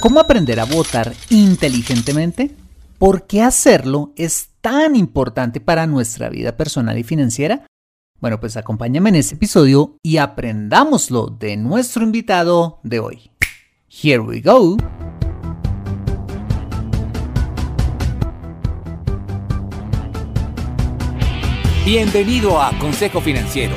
¿Cómo aprender a votar inteligentemente? ¿Por qué hacerlo es tan importante para nuestra vida personal y financiera? Bueno, pues acompáñame en este episodio y aprendámoslo de nuestro invitado de hoy. Here we go. Bienvenido a Consejo Financiero,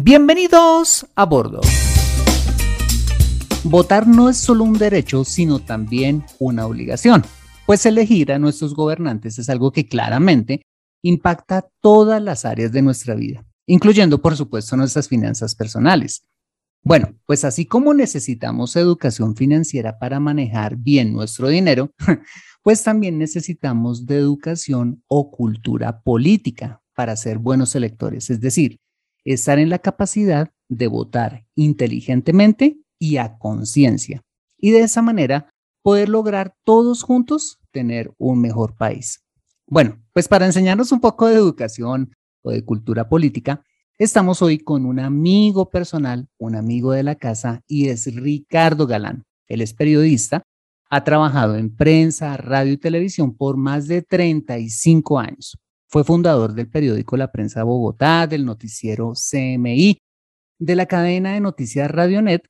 Bienvenidos a bordo. Votar no es solo un derecho, sino también una obligación, pues elegir a nuestros gobernantes es algo que claramente impacta todas las áreas de nuestra vida, incluyendo por supuesto nuestras finanzas personales. Bueno, pues así como necesitamos educación financiera para manejar bien nuestro dinero, pues también necesitamos de educación o cultura política para ser buenos electores, es decir, estar en la capacidad de votar inteligentemente y a conciencia, y de esa manera poder lograr todos juntos tener un mejor país. Bueno, pues para enseñarnos un poco de educación o de cultura política, estamos hoy con un amigo personal, un amigo de la casa, y es Ricardo Galán. Él es periodista ha trabajado en prensa, radio y televisión por más de 35 años. Fue fundador del periódico La Prensa Bogotá, del noticiero CMI, de la cadena de noticias Radionet,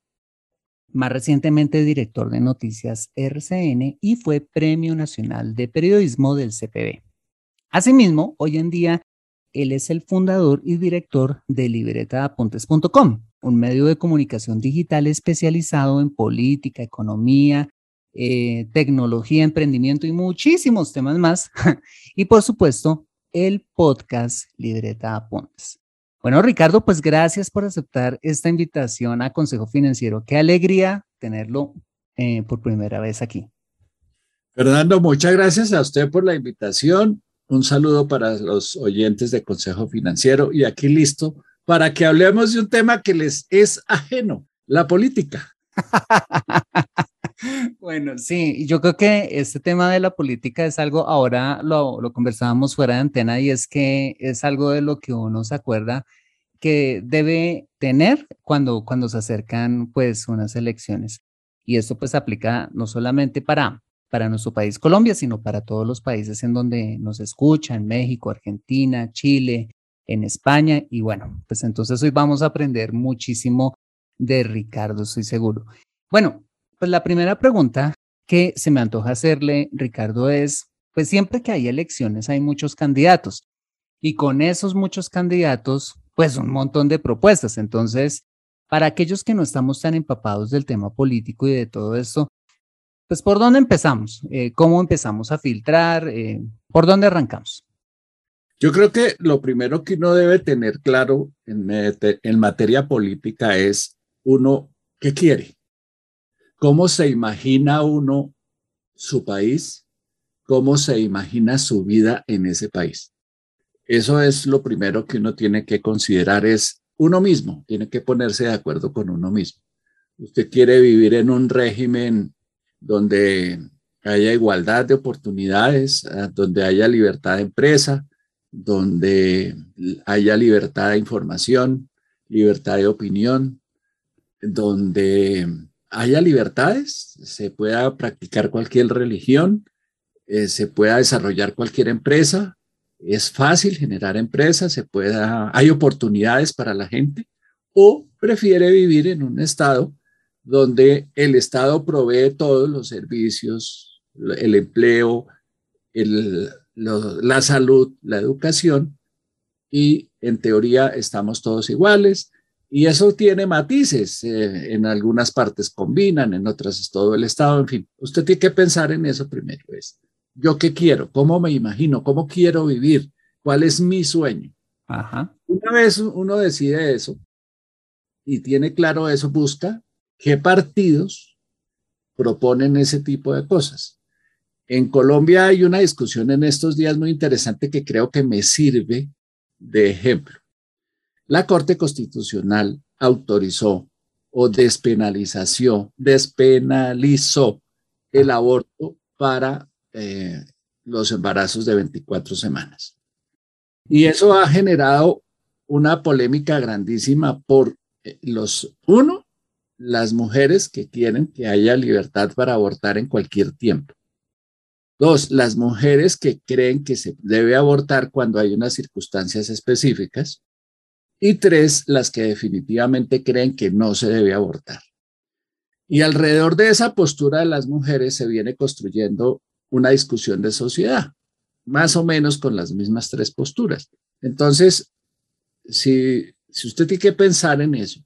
más recientemente director de noticias RCN y fue Premio Nacional de Periodismo del CPB. Asimismo, hoy en día, él es el fundador y director de libretaapuntes.com, un medio de comunicación digital especializado en política, economía, eh, tecnología, emprendimiento y muchísimos temas más. y por supuesto, el podcast Libreta Apuntes. Bueno, Ricardo, pues gracias por aceptar esta invitación a Consejo Financiero. Qué alegría tenerlo eh, por primera vez aquí. Fernando, muchas gracias a usted por la invitación. Un saludo para los oyentes de Consejo Financiero y aquí listo para que hablemos de un tema que les es ajeno, la política. Bueno, sí, yo creo que este tema de la política es algo, ahora lo, lo conversábamos fuera de antena y es que es algo de lo que uno se acuerda que debe tener cuando, cuando se acercan pues unas elecciones. Y esto pues aplica no solamente para, para nuestro país Colombia, sino para todos los países en donde nos escuchan, México, Argentina, Chile, en España. Y bueno, pues entonces hoy vamos a aprender muchísimo de Ricardo, estoy seguro. Bueno, pues la primera pregunta que se me antoja hacerle, Ricardo, es, pues siempre que hay elecciones hay muchos candidatos y con esos muchos candidatos, pues un montón de propuestas. Entonces, para aquellos que no estamos tan empapados del tema político y de todo esto, pues ¿por dónde empezamos? Eh, ¿Cómo empezamos a filtrar? Eh, ¿Por dónde arrancamos? Yo creo que lo primero que uno debe tener claro en, en materia política es uno, ¿qué quiere? ¿Cómo se imagina uno su país? ¿Cómo se imagina su vida en ese país? Eso es lo primero que uno tiene que considerar, es uno mismo, tiene que ponerse de acuerdo con uno mismo. Usted quiere vivir en un régimen donde haya igualdad de oportunidades, ah, donde haya libertad de empresa, donde haya libertad de información, libertad de opinión, donde haya libertades, se pueda practicar cualquier religión, eh, se pueda desarrollar cualquier empresa, es fácil generar empresas, se pueda, hay oportunidades para la gente, o prefiere vivir en un estado donde el Estado provee todos los servicios, el empleo, la salud, la educación, y en teoría estamos todos iguales. Y eso tiene matices, eh, en algunas partes combinan, en otras es todo el Estado, en fin, usted tiene que pensar en eso primero, es, ¿yo qué quiero? ¿Cómo me imagino? ¿Cómo quiero vivir? ¿Cuál es mi sueño? Una vez uno decide eso y tiene claro eso, busca qué partidos proponen ese tipo de cosas. En Colombia hay una discusión en estos días muy interesante que creo que me sirve de ejemplo. La Corte Constitucional autorizó o despenalizó, el aborto para eh, los embarazos de 24 semanas. Y eso ha generado una polémica grandísima por eh, los, uno, las mujeres que quieren que haya libertad para abortar en cualquier tiempo. Dos, las mujeres que creen que se debe abortar cuando hay unas circunstancias específicas. Y tres, las que definitivamente creen que no se debe abortar. Y alrededor de esa postura de las mujeres se viene construyendo una discusión de sociedad, más o menos con las mismas tres posturas. Entonces, si, si usted tiene que pensar en eso,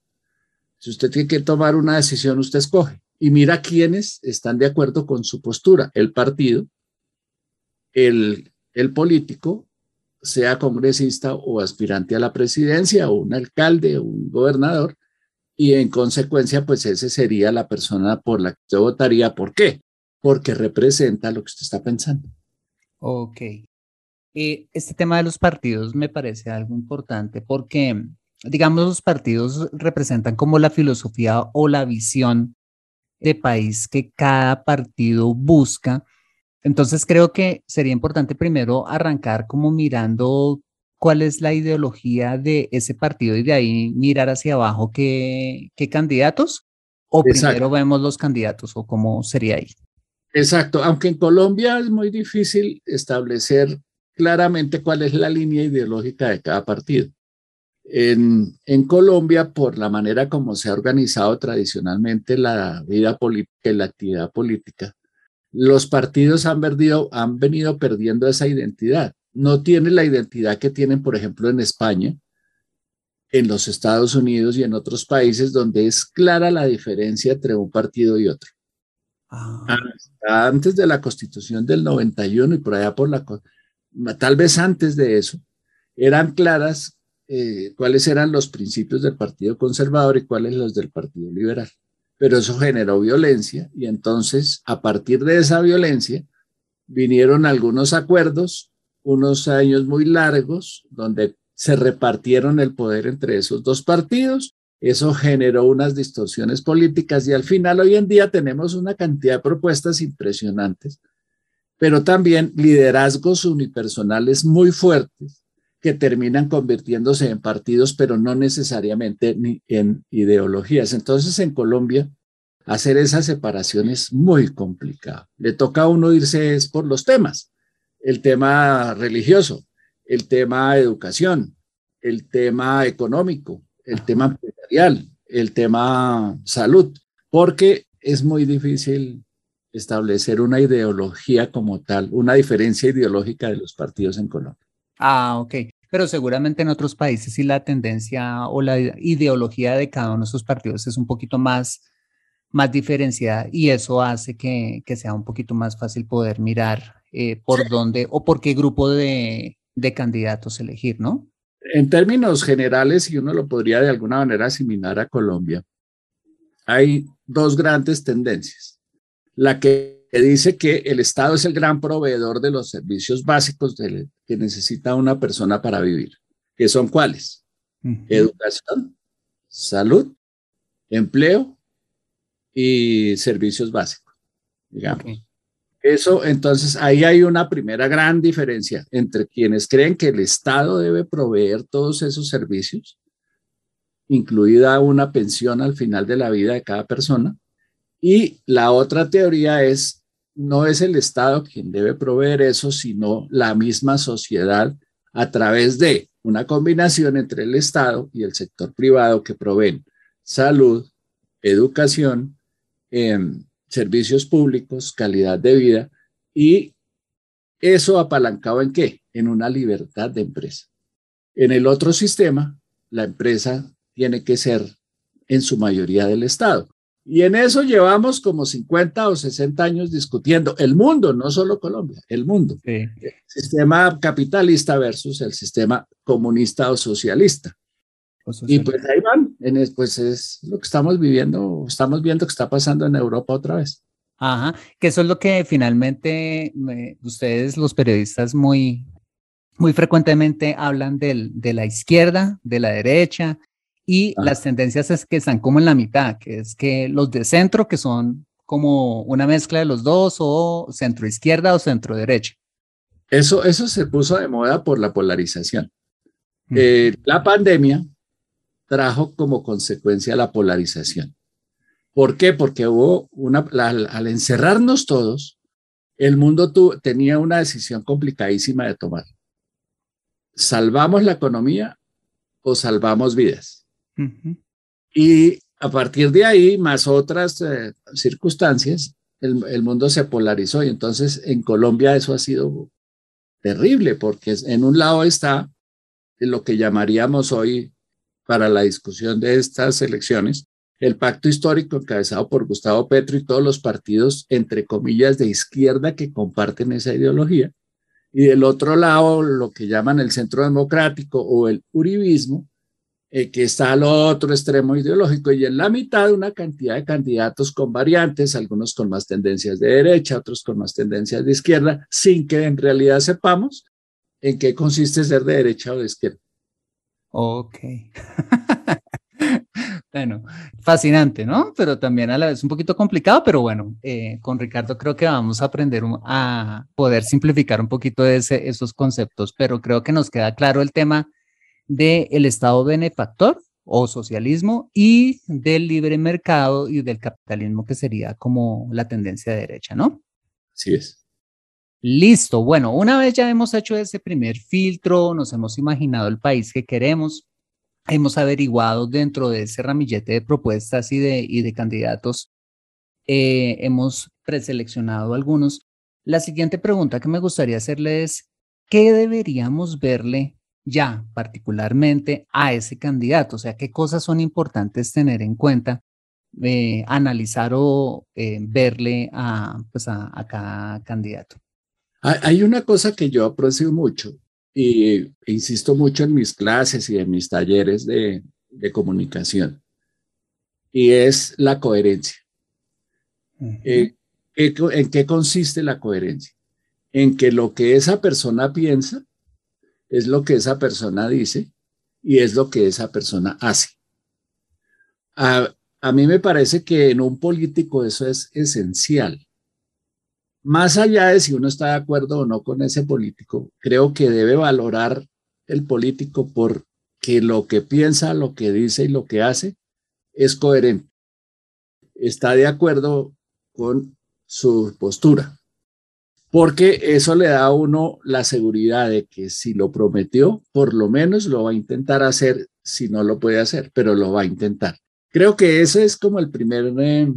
si usted tiene que tomar una decisión, usted escoge y mira quiénes están de acuerdo con su postura, el partido, el, el político, sea congresista o aspirante a la presidencia o un alcalde o un gobernador, y en consecuencia, pues ese sería la persona por la que usted votaría. ¿Por qué? Porque representa lo que usted está pensando. Ok. Eh, este tema de los partidos me parece algo importante porque, digamos, los partidos representan como la filosofía o la visión de país que cada partido busca entonces creo que sería importante primero arrancar como mirando cuál es la ideología de ese partido y de ahí mirar hacia abajo qué, qué candidatos o primero vemos los candidatos o cómo sería ahí. Exacto, aunque en Colombia es muy difícil establecer claramente cuál es la línea ideológica de cada partido. En, en, Colombia, por la manera como se ha organizado tradicionalmente la vida política y la actividad política, los partidos han, han venido perdiendo esa identidad. No tienen la identidad que tienen, por ejemplo, en España, en los Estados Unidos y en otros países donde es clara la diferencia entre un partido y otro. Ah. Antes de la constitución del 91 y por allá por la, tal vez antes de eso, eran claras eh, cuáles eran los principios del Partido Conservador y cuáles los del Partido Liberal pero eso generó violencia y entonces a partir de esa violencia vinieron algunos acuerdos, unos años muy largos, donde se repartieron el poder entre esos dos partidos. Eso generó unas distorsiones políticas y al final hoy en día tenemos una cantidad de propuestas impresionantes, pero también liderazgos unipersonales muy fuertes que terminan convirtiéndose en partidos, pero no necesariamente ni en ideologías. Entonces, en Colombia, hacer esa separación es muy complicado. Le toca a uno irse es por los temas, el tema religioso, el tema educación, el tema económico, el tema empresarial, el tema salud, porque es muy difícil establecer una ideología como tal, una diferencia ideológica de los partidos en Colombia. Ah, ok. Pero seguramente en otros países sí la tendencia o la ideología de cada uno de esos partidos es un poquito más, más diferenciada y eso hace que, que sea un poquito más fácil poder mirar eh, por dónde o por qué grupo de, de candidatos elegir, ¿no? En términos generales, y uno lo podría de alguna manera asimilar a Colombia, hay dos grandes tendencias. La que dice que el Estado es el gran proveedor de los servicios básicos que necesita una persona para vivir, que son cuáles? Educación, salud, empleo y servicios básicos, digamos. Eso, entonces, ahí hay una primera gran diferencia entre quienes creen que el Estado debe proveer todos esos servicios, incluida una pensión al final de la vida de cada persona, y la otra teoría es no es el Estado quien debe proveer eso, sino la misma sociedad a través de una combinación entre el Estado y el sector privado que proveen salud, educación, em, servicios públicos, calidad de vida y eso apalancado en qué? En una libertad de empresa. En el otro sistema, la empresa tiene que ser en su mayoría del Estado. Y en eso llevamos como 50 o 60 años discutiendo el mundo, no solo Colombia, el mundo. El sistema capitalista versus el sistema comunista o socialista. Y pues ahí van, en pues es lo que estamos viviendo, estamos viendo que está pasando en Europa otra vez. Ajá, que eso es lo que finalmente ustedes, los periodistas, muy, muy frecuentemente hablan del, de la izquierda, de la derecha, y las tendencias es que están como en la mitad, que es que los de centro, que son como una mezcla de los dos, o centro izquierda o centro derecha. Eso, eso se puso de moda por la polarización. Eh, la pandemia trajo como consecuencia la polarización. ¿Por qué? Porque hubo una, al, encerrarnos todos, el mundo tenía una decisión complicadísima de tomar. ¿Salvamos la economía o salvamos vidas? Y a partir de ahí, más otras eh, circunstancias, el, mundo se polarizó y entonces en Colombia eso ha sido terrible porque en un lado está lo que llamaríamos hoy para la discusión de estas elecciones, el pacto histórico encabezado por Gustavo Petro y todos los partidos, entre comillas, de izquierda que comparten esa ideología. Y del otro lado, lo que llaman el centro democrático o el uribismo, eh, que está al otro extremo ideológico y en la mitad una cantidad de candidatos con variantes, algunos con más tendencias de derecha, otros con más tendencias de izquierda, sin que en realidad sepamos en qué consiste ser de derecha o de izquierda. Ok. bueno, fascinante, ¿no? Pero también a la vez un poquito complicado, pero bueno, eh, con Ricardo creo que vamos a aprender a poder simplificar un poquito ese, esos conceptos, pero creo que nos queda claro el tema del Estado benefactor o socialismo y del libre mercado y del capitalismo que sería como la tendencia de derecha, ¿no? Así es. Listo. Bueno, una vez ya hemos hecho ese primer filtro, nos hemos imaginado el país que queremos, hemos averiguado dentro de ese ramillete de propuestas y de, y de candidatos, eh, hemos preseleccionado algunos. La siguiente pregunta que me gustaría hacerle es, ¿qué deberíamos verle ya particularmente a ese candidato, o sea, qué cosas son importantes tener en cuenta, eh, analizar o eh, verle a, pues a, cada candidato. Hay una cosa que yo aprecio mucho y insisto mucho en mis clases y en mis talleres de, comunicación y es la coherencia. Eh, ¿En qué consiste la coherencia? En que lo que esa persona piensa es lo que esa persona dice y es lo que esa persona hace. A, mí me parece que en un político eso es esencial. Más allá de si uno está de acuerdo o no con ese político, creo que debe valorar el político porque lo que piensa, lo que dice y lo que hace es coherente. Está de acuerdo con su postura porque eso le da a uno la seguridad de que si lo prometió, por lo menos lo va a intentar hacer, si no lo puede hacer, pero lo va a intentar. Creo que ese es como el primer eh,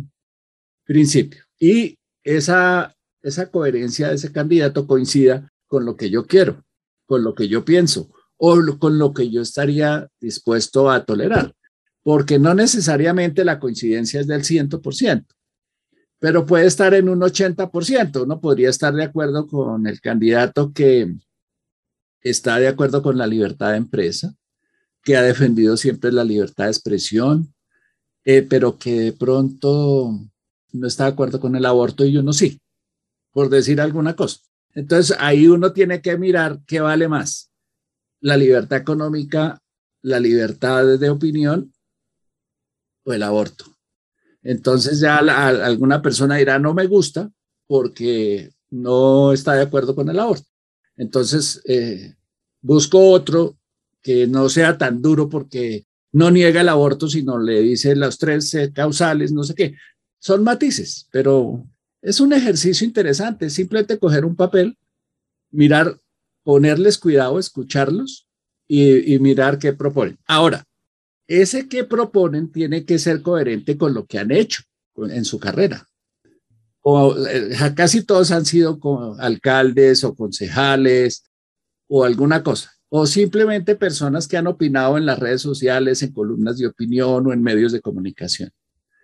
principio. Y esa, esa coherencia de ese candidato coincida con lo que yo quiero, con lo que yo pienso o con lo que yo estaría dispuesto a tolerar, porque no necesariamente la coincidencia es del 100%, pero puede estar en un 80%. Uno podría estar de acuerdo con el candidato que está de acuerdo con la libertad de empresa, que ha defendido siempre la libertad de expresión, eh, pero que de pronto no está de acuerdo con el aborto y uno sí, por decir alguna cosa. Entonces ahí uno tiene que mirar qué vale más, la libertad económica, la libertad de opinión o el aborto. Entonces ya alguna persona dirá, no me gusta porque no está de acuerdo con el aborto. Entonces eh, busco otro que no sea tan duro porque no niega el aborto, sino le dice los tres eh, causales, no sé qué. Son matices, pero es un ejercicio interesante, simplemente coger un papel, mirar, ponerles cuidado, escucharlos y, mirar qué proponen. Ahora, ese que proponen tiene que ser coherente con lo que han hecho en su carrera. O, eh, casi todos han sido alcaldes o concejales o alguna cosa, o simplemente personas que han opinado en las redes sociales, en columnas de opinión o en medios de comunicación.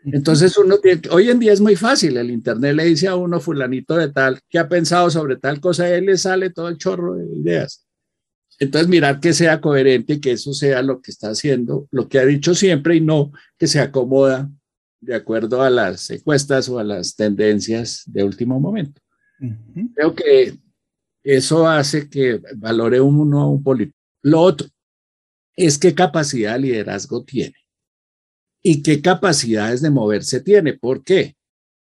Entonces uno tiene, hoy en día es muy fácil, el internet le dice a uno fulanito de tal que ha pensado sobre tal cosa, él le sale todo el chorro de ideas. Entonces mirar que sea coherente y que eso sea lo que está haciendo, lo que ha dicho siempre y no que se acomoda de acuerdo a las encuestas o a las tendencias de último momento. Creo que eso hace que valore uno a un político. Lo otro es qué capacidad de liderazgo tiene y qué capacidades de moverse tiene. ¿Por qué?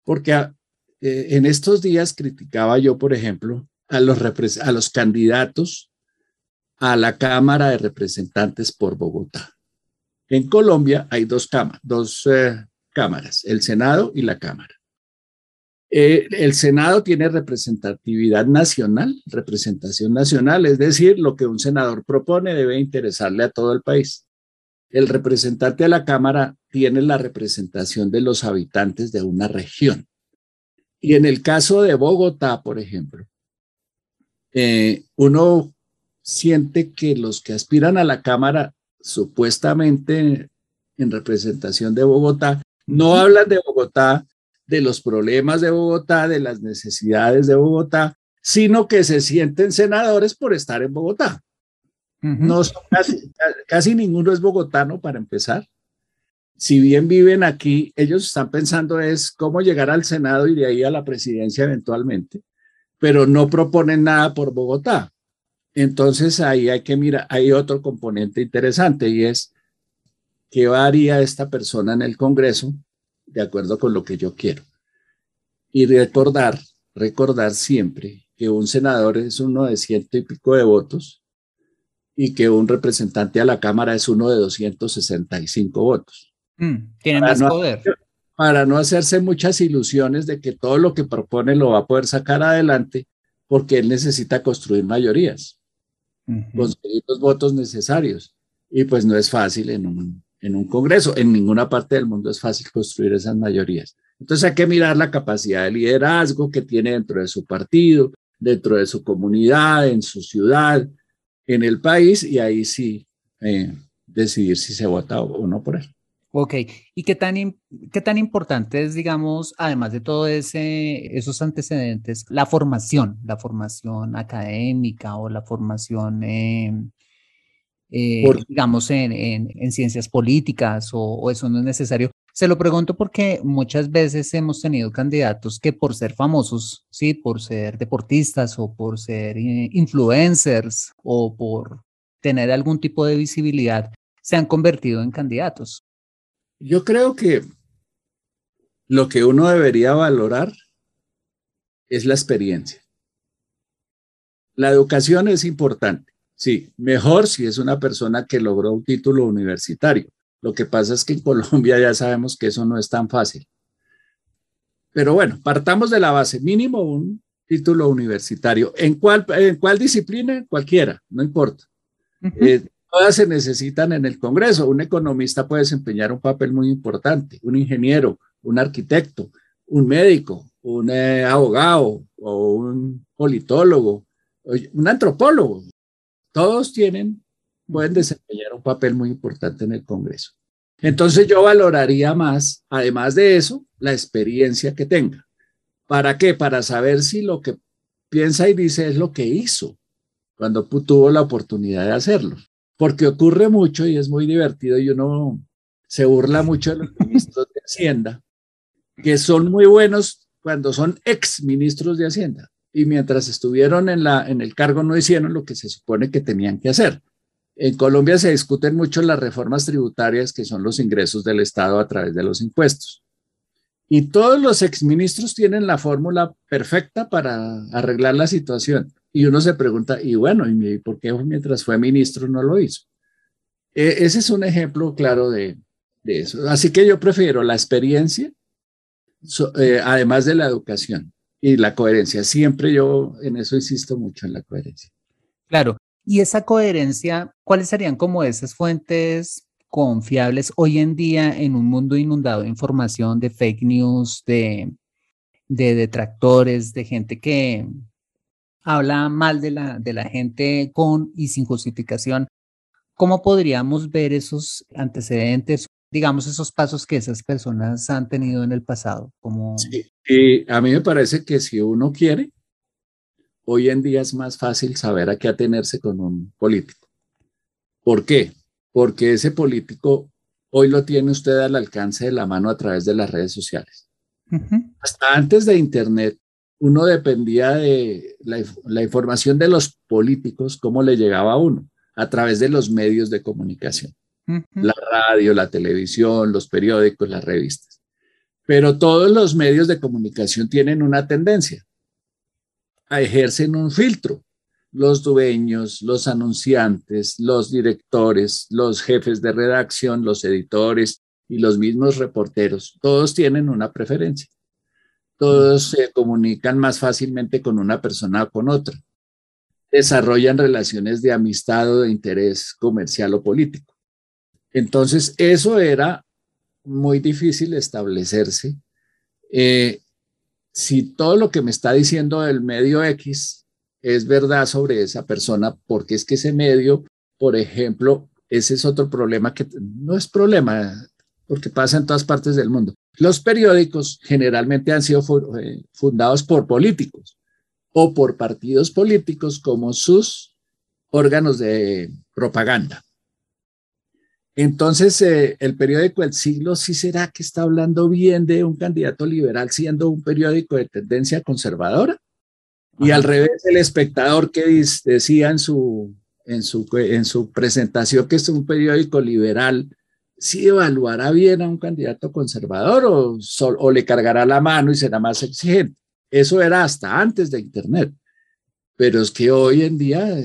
Porque ah, eh, en estos días criticaba yo, por ejemplo, a los, a los candidatos a la Cámara de Representantes por Bogotá. En Colombia hay dos, eh, cámaras, el Senado y la Cámara. Eh, el Senado tiene representatividad nacional, representación nacional, es decir, lo que un senador propone debe interesarle a todo el país el representante de la Cámara tiene la representación de los habitantes de una región. Y en el caso de Bogotá, por ejemplo, eh, uno siente que los que aspiran a la Cámara, supuestamente en representación de Bogotá, no hablan de Bogotá, de los problemas de Bogotá, de las necesidades de Bogotá, sino que se sienten senadores por estar en Bogotá. No casi, ninguno es bogotano para empezar. Si bien viven aquí, ellos están pensando es cómo llegar al Senado y de ahí a la presidencia eventualmente, pero no proponen nada por Bogotá. Entonces ahí hay que mirar, hay otro componente interesante y es qué haría esta persona en el Congreso de acuerdo con lo que yo quiero. Y recordar, recordar siempre que un senador es uno de ciento y pico de votos y que un representante a la Cámara es uno de 265 votos. Mm, tiene más poder. Para no hacerse muchas ilusiones de que todo lo que propone lo va a poder sacar adelante, porque él necesita construir mayorías, conseguir los votos necesarios. Y pues no es fácil en un, en un Congreso. En ninguna parte del mundo es fácil construir esas mayorías. Entonces hay que mirar la capacidad de liderazgo que tiene dentro de su partido, dentro de su comunidad, en su ciudad, en el país y ahí sí eh, decidir si se vota o, no por él. Ok, ¿y qué tan, qué tan importante es, digamos, además de todo ese, esos antecedentes, la formación, la formación académica o la formación, eh, eh, digamos, en, en, ciencias políticas o, o, eso no es necesario? Se lo pregunto porque muchas veces hemos tenido candidatos que por ser famosos, sí, por ser deportistas o por ser influencers o por tener algún tipo de visibilidad, se han convertido en candidatos. Yo creo que lo que uno debería valorar es la experiencia. La educación es importante, sí, mejor si es una persona que logró un título universitario lo que pasa es que en Colombia ya sabemos que eso no es tan fácil. Pero bueno, partamos de la base, mínimo un título universitario. ¿En cuál, en cuál disciplina? Cualquiera, no importa. Eh, todas se necesitan en el Congreso. Un economista puede desempeñar un papel muy importante, un ingeniero, un arquitecto, un médico, un eh, abogado o un politólogo, un antropólogo. Todos tienen pueden desempeñar un papel muy importante en el Congreso. Entonces yo valoraría más, además de eso, la experiencia que tenga. ¿Para qué? Para saber si lo que piensa y dice es lo que hizo cuando tuvo la oportunidad de hacerlo. Porque ocurre mucho y es muy divertido y uno se burla mucho de los ministros de Hacienda, que son muy buenos cuando son ex ministros de Hacienda y mientras estuvieron en, la, en el cargo no hicieron lo que se supone que tenían que hacer. En Colombia se discuten mucho las reformas tributarias, que son los ingresos del Estado a través de los impuestos. Y todos los exministros tienen la fórmula perfecta para arreglar la situación. Y uno se pregunta, y bueno, ¿y por qué mientras fue ministro no lo hizo? E, ese es un ejemplo claro de, eso. Así que yo prefiero la experiencia, eh, además de la educación y la coherencia. Siempre yo en eso insisto mucho en la coherencia. Claro, y esa coherencia, ¿cuáles serían como esas fuentes confiables hoy en día en un mundo inundado de información, de fake news, de, detractores, de gente que habla mal de la, de la gente con y sin justificación? ¿Cómo podríamos ver esos antecedentes, digamos, esos pasos que esas personas han tenido en el pasado? Como... Sí, y a mí me parece que si uno quiere, hoy en día es más fácil saber a qué atenerse con un político. ¿Por qué? Porque ese político hoy lo tiene usted al alcance de la mano a través de las redes sociales. Hasta antes de Internet, uno dependía de la, información de los políticos, cómo le llegaba a uno, a través de los medios de comunicación. La radio, la televisión, los periódicos, las revistas. Pero todos los medios de comunicación tienen una tendencia ejercen un filtro. Los dueños, los anunciantes, los directores, los jefes de redacción, los editores y los mismos reporteros, todos tienen una preferencia. Todos se comunican más fácilmente con una persona o con otra. Desarrollan relaciones de amistad o de interés comercial o político. Entonces, eso era muy difícil establecerse eh, si todo lo que me está diciendo el medio X es verdad sobre esa persona, porque es que ese medio, por ejemplo, ese es otro problema que no es problema, porque pasa en todas partes del mundo. Los periódicos generalmente han sido eh, fundados por políticos o por partidos políticos como sus órganos de propaganda. Entonces, eh, el periódico El Siglo sí será que está hablando bien de un candidato liberal siendo un periódico de tendencia conservadora. Y al revés, el espectador que decía en su, en, su, en su presentación que es un periódico liberal, ¿sí evaluará bien a un candidato conservador o, o le cargará la mano y será más exigente? Eso era hasta antes de Internet. Pero es que hoy en día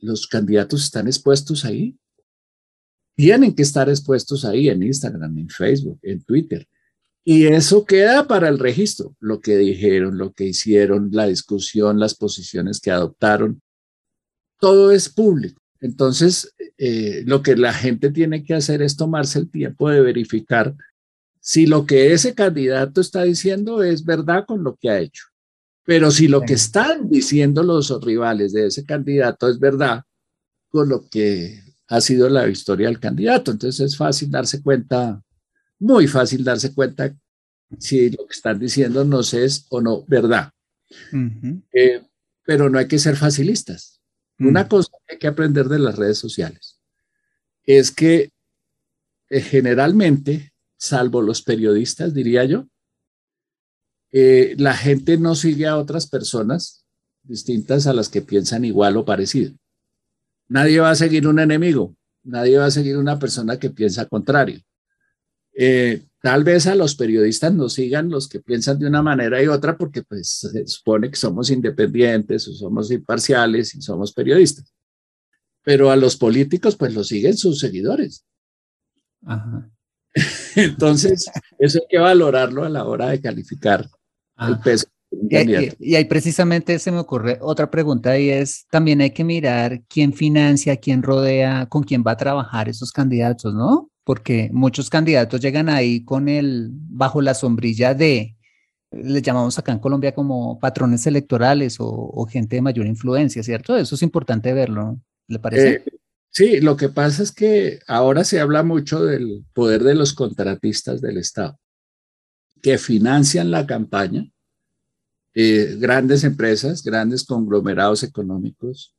los candidatos están expuestos ahí tienen que estar expuestos ahí en Instagram, en Facebook, en Twitter. Y eso queda para el registro, lo que dijeron, lo que hicieron, la discusión, las posiciones que adoptaron. Todo es público. Entonces, eh, lo que la gente tiene que hacer es tomarse el tiempo de verificar si lo que ese candidato está diciendo es verdad con lo que ha hecho. Pero si lo que están diciendo los rivales de ese candidato es verdad con lo que ha sido la historia del candidato. Entonces es fácil darse cuenta, muy fácil darse cuenta si lo que están diciendo nos es o no verdad. Eh, pero no hay que ser facilistas. Una cosa que hay que aprender de las redes sociales es que eh, generalmente, salvo los periodistas, diría yo, eh, la gente no sigue a otras personas distintas a las que piensan igual o parecido. Nadie va a seguir un enemigo, nadie va a seguir una persona que piensa contrario. Eh, tal vez a los periodistas nos sigan los que piensan de una manera y otra porque pues se supone que somos independientes o somos imparciales y somos periodistas. Pero a los políticos pues los siguen sus seguidores. Entonces, eso hay que valorarlo a la hora de calificar el peso y, ahí precisamente se me ocurre otra pregunta y es, también hay que mirar quién financia, quién rodea, con quién va a trabajar esos candidatos, ¿no? Porque muchos candidatos llegan ahí con el, bajo la sombrilla de, le llamamos acá en Colombia como patrones electorales o, gente de mayor influencia, ¿cierto? Eso es importante verlo, ¿le parece? Eh, Sí, lo que pasa es que ahora se habla mucho del poder de los contratistas del Estado, que financian la campaña, eh, grandes empresas, grandes conglomerados económicos,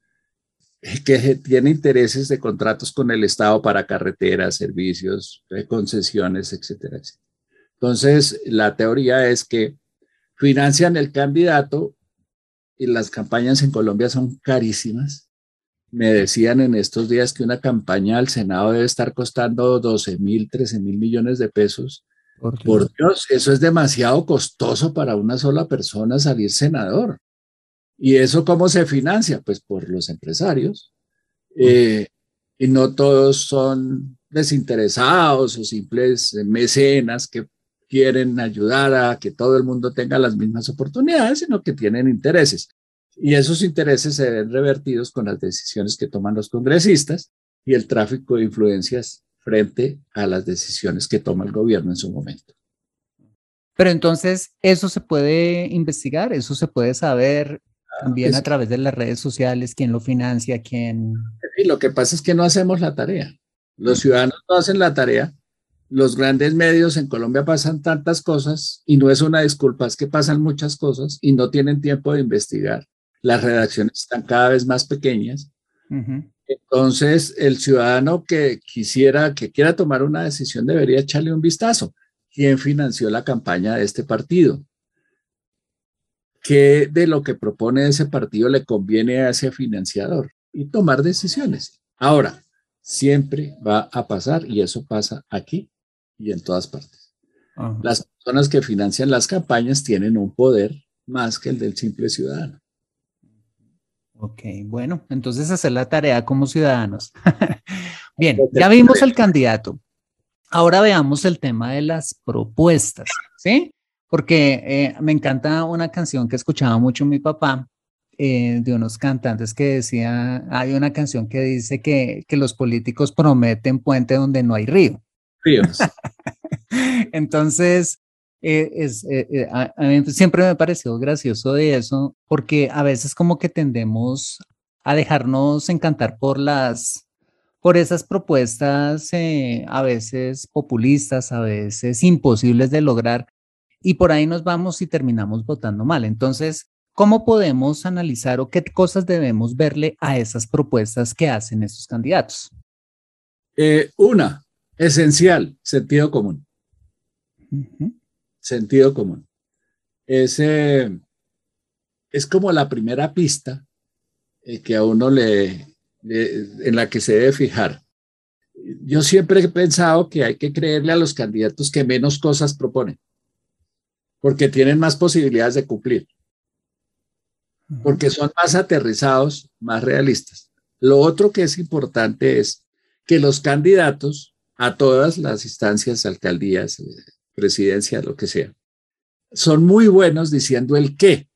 que tienen intereses de contratos con el Estado para carreteras, servicios, eh, concesiones, etcétera, etcétera. Entonces, la teoría es que financian el candidato y las campañas en Colombia son carísimas me decían en estos días que una campaña al Senado debe estar costando 12 mil, 13 mil millones de pesos. Por Dios. eso es demasiado costoso para una sola persona salir senador. ¿Y eso cómo se financia? Pues por los empresarios. Eh, y no todos son desinteresados o simples mecenas que quieren ayudar a que todo el mundo tenga las mismas oportunidades, sino que tienen intereses. Y esos intereses se ven revertidos con las decisiones que toman los congresistas y el tráfico de influencias frente a las decisiones que toma el gobierno en su momento. Pero entonces, ¿eso se puede investigar? ¿Eso se puede saber también a través de las redes sociales? ¿Quién lo financia? ¿Quién...? Sí, lo que pasa es que no hacemos la tarea. Los ciudadanos no hacen la tarea. Los grandes medios en Colombia pasan tantas cosas y no es una disculpa, es que pasan muchas cosas y no tienen tiempo de investigar las redacciones están cada vez más pequeñas. Entonces, el ciudadano que quisiera, que quiera tomar una decisión debería echarle un vistazo. ¿Quién financió la campaña de este partido? ¿Qué de lo que propone ese partido le conviene a ese financiador? Y tomar decisiones. Ahora, siempre va a pasar y eso pasa aquí y en todas partes. Las personas que financian las campañas tienen un poder más que el del simple ciudadano. Ok, bueno, entonces hacer la tarea como ciudadanos. Bien, ya vimos el candidato. Ahora veamos el tema de las propuestas, ¿sí? Porque eh, me encanta una canción que escuchaba mucho mi papá eh, de unos cantantes que decía, hay una canción que dice que, que los políticos prometen puente donde no hay río. Ríos. Entonces, eh, es, eh, a, mí siempre me pareció gracioso de eso, porque a veces como que tendemos a dejarnos encantar por las, por esas propuestas a veces populistas, a veces imposibles de lograr, y por ahí nos vamos y terminamos votando mal. Entonces, ¿cómo podemos analizar o qué cosas debemos verle a esas propuestas que hacen estos candidatos? una, esencial, sentido común sentido común. Es, es como la primera pista eh, que a uno le, en la que se debe fijar. Yo siempre he pensado que hay que creerle a los candidatos que menos cosas proponen, porque tienen más posibilidades de cumplir, porque son más aterrizados, más realistas. Lo otro que es importante es que los candidatos a todas las instancias, alcaldías, presidencia, lo que sea. Son muy buenos diciendo el qué,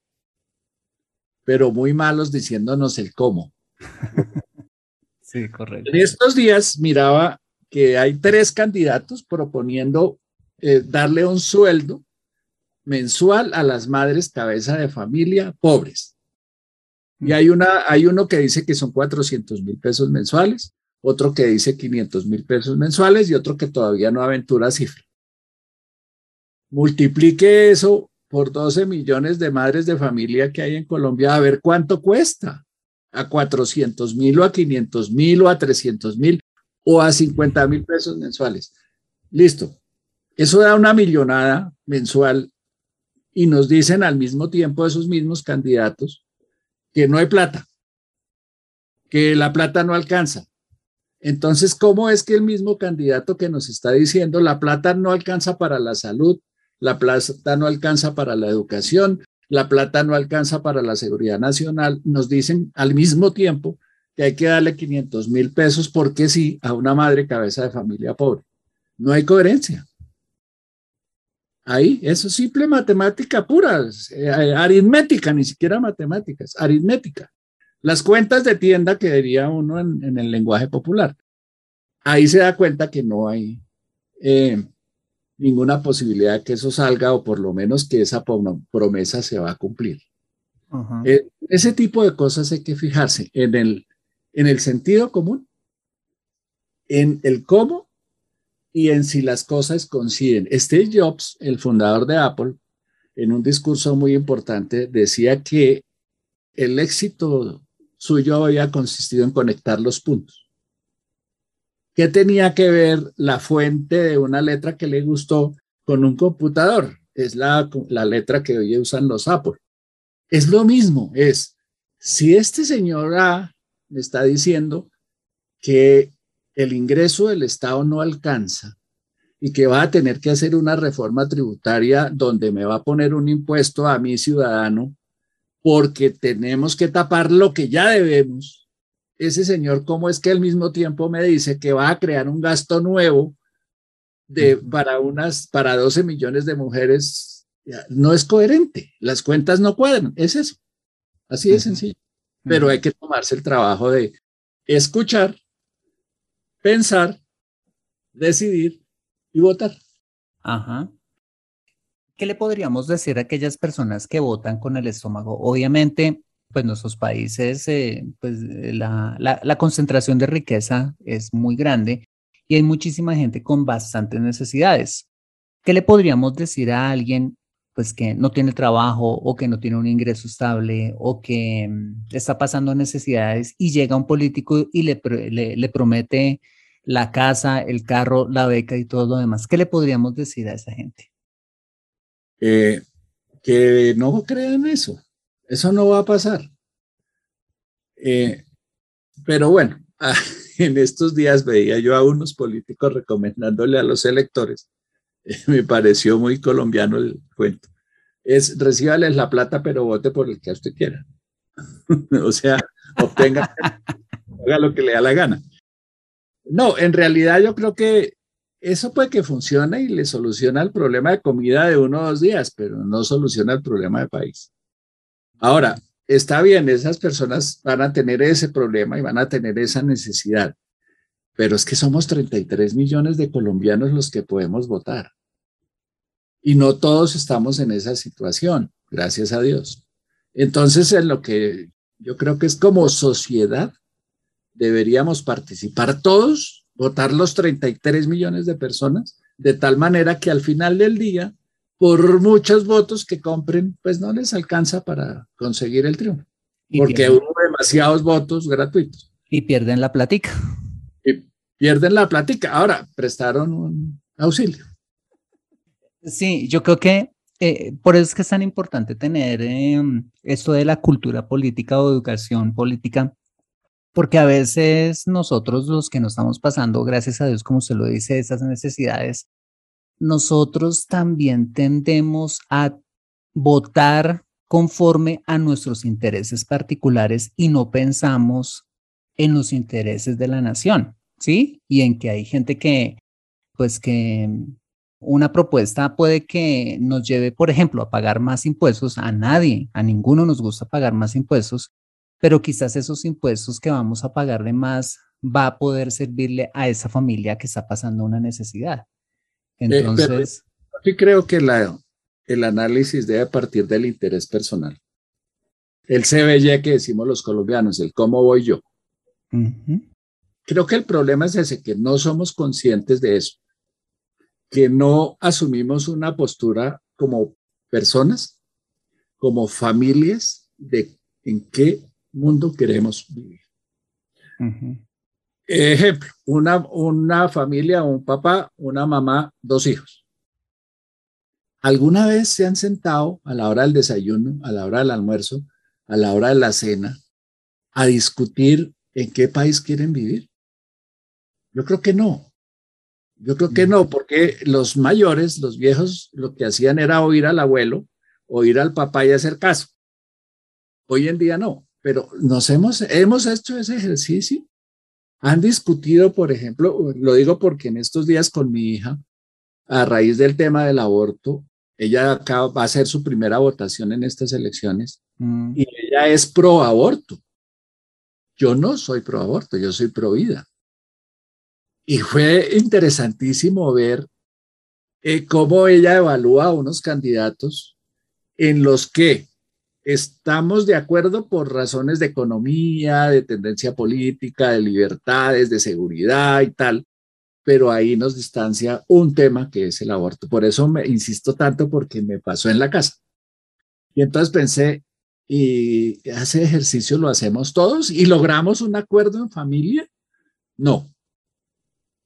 pero muy malos diciéndonos el cómo. Sí, correcto. En estos días miraba que hay tres candidatos proponiendo eh, darle un sueldo mensual a las madres cabeza de familia pobres. Y hay, una, hay uno que dice que son 400 mil pesos mensuales, otro que dice 500 mil pesos mensuales y otro que todavía no aventura cifra. Multiplique eso por 12 millones de madres de familia que hay en Colombia, a ver cuánto cuesta. A 400 mil o a 500 mil o a 300 mil o a 50 mil pesos mensuales. Listo. Eso da una millonada mensual y nos dicen al mismo tiempo esos mismos candidatos que no hay plata, que la plata no alcanza. Entonces, ¿cómo es que el mismo candidato que nos está diciendo la plata no alcanza para la salud, la plata no alcanza para la educación, la plata no alcanza para la seguridad nacional. Nos dicen al mismo tiempo que hay que darle 500 mil pesos porque sí a una madre cabeza de familia pobre. No hay coherencia. Ahí, eso es simple matemática pura, eh, aritmética, ni siquiera matemáticas, aritmética. Las cuentas de tienda que diría uno en, el lenguaje popular. Ahí se da cuenta que no hay eh, ninguna posibilidad de que eso salga o por lo menos que esa promesa se va a cumplir. Eh, ese tipo de cosas hay que fijarse en el, en el sentido común en el cómo y en si las cosas coinciden. Steve Jobs, el fundador de Apple, en un discurso muy importante, decía que el éxito suyo había consistido en conectar los puntos. ¿Qué tenía que ver la fuente de una letra que le gustó con un computador? Es la, la letra que hoy usan los Apple. Es lo mismo, es, si este señor A me está diciendo que el ingreso del Estado no alcanza y que va a tener que hacer una reforma tributaria donde me va a poner un impuesto a mi ciudadano porque tenemos que tapar lo que ya debemos. Ese señor, ¿cómo es que al mismo tiempo me dice que va a crear un gasto nuevo de, para, unas, para 12 millones de mujeres? No es coherente, las cuentas no cuadran, es eso. Así de sencillo. Pero hay que tomarse el trabajo de escuchar, pensar, decidir y votar. Ajá. ¿Qué le podríamos decir a aquellas personas que votan con el estómago? Obviamente, pues nuestros países, eh, pues la, la, concentración de riqueza es muy grande y hay muchísima gente con bastantes necesidades. ¿Qué le podríamos decir a alguien pues que no tiene trabajo o que no tiene un ingreso estable o que mm, está pasando necesidades y llega un político y le, le, promete la casa, el carro, la beca y todo lo demás. ¿Qué le podríamos decir a esa gente? Eh, que no crean eso. Eso no va a pasar. Eh, pero bueno, en estos días veía yo a unos políticos recomendándole a los electores. me pareció muy colombiano el cuento. Es recíbales la plata, pero vote por el que usted quiera. o sea, obtenga, haga lo que le da la gana. No, en realidad yo creo que eso puede que funcione y le soluciona el problema de comida de uno o dos días, pero no soluciona el problema de país. Ahora, está bien, esas personas van a tener ese problema y van a tener esa necesidad, pero es que somos 33 millones de colombianos los que podemos votar. Y no todos estamos en esa situación, gracias a Dios. Entonces, en lo que yo creo que es como sociedad, deberíamos participar todos, votar los 33 millones de personas, de tal manera que al final del día, por muchos votos que compren, pues no les alcanza para conseguir el triunfo, porque hubo demasiados votos gratuitos. Y pierden la platica. Y pierden la platica. Ahora, prestaron un auxilio. Sí, yo creo que eh, por eso es que es tan importante tener em, esto de la cultura política o educación política porque a veces nosotros los que nos estamos pasando, gracias a Dios, como usted lo dice, esas necesidades, nosotros también tendemos a votar conforme a nuestros intereses particulares y no pensamos en los intereses de la nación, ¿sí? Y en que hay gente que, pues que una propuesta puede que nos lleve, por ejemplo, a pagar más impuestos. A nadie, a ninguno nos gusta pagar más impuestos, pero quizás esos impuestos que vamos a pagar de más va a poder servirle a esa familia que está pasando una necesidad. Eh, Entonces... sí creo que la, el análisis debe partir del interés personal. El CBY que decimos los colombianos, el cómo voy yo. Creo que el problema es ese, que no somos conscientes de eso, que no asumimos una postura como personas, como familias, de en qué mundo queremos vivir. Ejemplo, una, una familia, un papá, una mamá, dos hijos. ¿Alguna vez se han sentado a la hora del desayuno, a la hora del almuerzo, a la hora de la cena, a discutir en qué país quieren vivir? Yo creo que no. Yo creo que no, porque los mayores, los viejos, lo que hacían era oír al abuelo, oír al papá y hacer caso. Hoy en día no pero nos hemos, hemos hecho ese ejercicio. Han discutido, por ejemplo, lo digo porque en estos días con mi hija, a raíz del tema del aborto, ella acaba, va a hacer su primera votación en estas elecciones mm. y ella es pro aborto. Yo no soy pro aborto, yo soy pro vida. Y fue interesantísimo ver eh, cómo ella evalúa a unos candidatos en los que estamos de acuerdo por razones de economía, de tendencia política, de libertades, de seguridad y tal, pero ahí nos distancia un tema que es el aborto. Por eso me insisto tanto porque me pasó en la casa. Y entonces pensé, ¿y ese ejercicio lo hacemos todos y logramos un acuerdo en familia? No,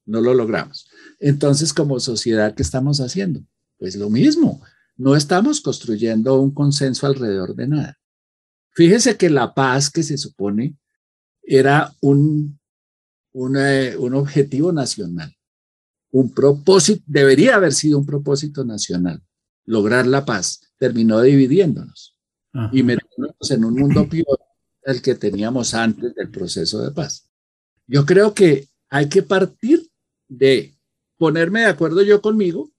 no lo logramos. Entonces, como sociedad, ¿qué estamos haciendo? Pues lo mismo, no estamos construyendo un consenso alrededor de nada. Fíjese que la paz que se supone era un, un objetivo nacional, un propósito, debería haber sido un propósito nacional, lograr la paz, terminó dividiéndonos y metiéndonos en un mundo peor del que teníamos antes del proceso de paz. Yo creo que hay que partir de ponerme de acuerdo yo conmigo,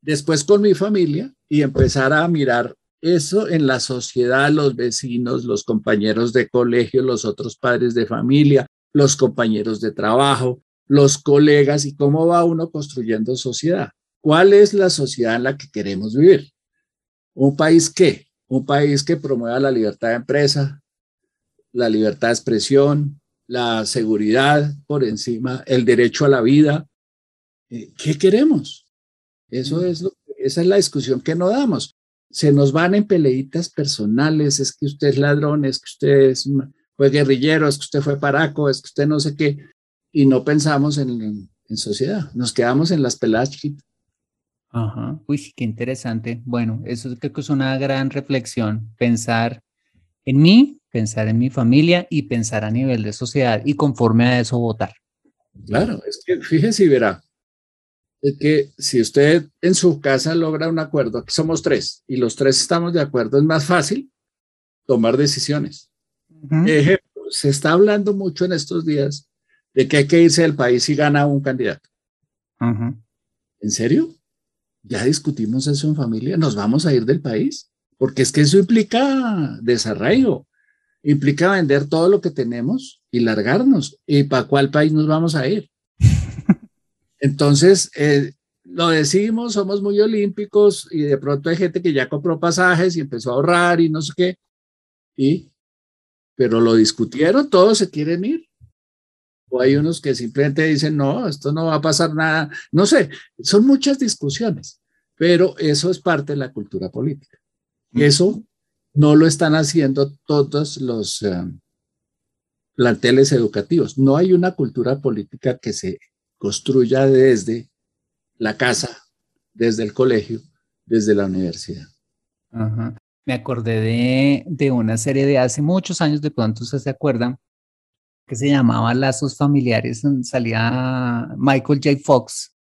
después con mi familia y empezar a mirar eso en la sociedad, los vecinos, los compañeros de colegio, los otros padres de familia, los compañeros de trabajo, los colegas y cómo va uno construyendo sociedad. ¿Cuál es la sociedad en la que queremos vivir? ¿Un país qué? Un país que promueva la libertad de empresa, la libertad de expresión, la seguridad por encima, el derecho a la vida. Eh, ¿Qué queremos? Eso es lo, esa es la discusión que no damos. Se nos van en peleitas personales, es que usted es ladrón, es que usted fue guerrillero, es que usted fue paraco, es que usted no sé qué, y no pensamos en, en sociedad, nos quedamos en las peladas chiquitas. Ajá, uy, qué interesante. Bueno, eso creo que es una gran reflexión, pensar en mí, pensar en mi familia y pensar a nivel de sociedad y conforme a eso votar. Claro, es que fíjese y verá, es que si usted en su casa logra un acuerdo, aquí somos tres y los tres estamos de acuerdo, es más fácil tomar decisiones. Ejemplo, se está hablando mucho en estos días de que hay que irse del país y gana un candidato. ¿En serio? ¿Ya discutimos eso en familia? ¿Nos vamos a ir del país? Porque es que eso implica desarraigo implica vender todo lo que tenemos y largarnos. ¿Y para cuál país nos vamos a ir? Entonces, eh, lo decimos, somos muy olímpicos y de pronto hay gente que ya compró pasajes y empezó a ahorrar y no sé qué. Y, pero lo discutieron, todos se quieren ir. O hay unos que simplemente dicen, no, esto no va a pasar nada. No sé, son muchas discusiones, pero eso es parte de la cultura política. Eso no lo están haciendo todos los eh, planteles educativos. No hay una cultura política que se construya desde la casa, desde el colegio, desde la universidad. Me acordé de, una serie de hace muchos años, de pronto ustedes se acuerdan, que se llamaba Lazos Familiares, salía Michael J. Fox,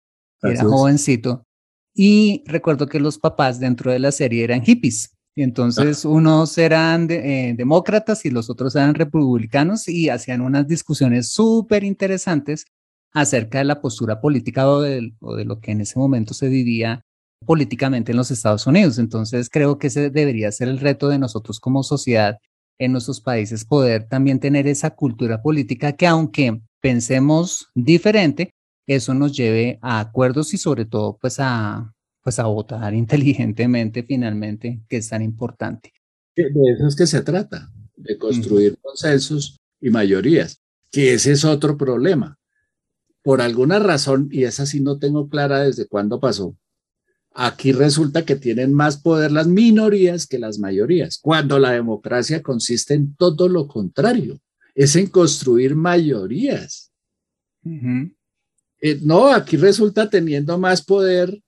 que era jovencito, y recuerdo que los papás dentro de la serie eran hippies. Y entonces unos eran eh, demócratas y los otros eran republicanos y hacían unas discusiones súper interesantes acerca de la postura política o de, lo que en ese momento se vivía políticamente en los Estados Unidos. Entonces creo que ese debería ser el reto de nosotros como sociedad en nuestros países, poder también tener esa cultura política que aunque pensemos diferente, eso nos lleve a acuerdos y sobre todo pues a, pues a votar inteligentemente finalmente, que es tan importante. De eso es que se trata, de construir consensos y mayorías, que ese es otro problema. Por alguna razón, y esa sí no tengo clara desde cuándo pasó, aquí resulta que tienen más poder las minorías que las mayorías, cuando la democracia consiste en todo lo contrario, es en construir mayorías. Eh, no, aquí resulta teniendo más poder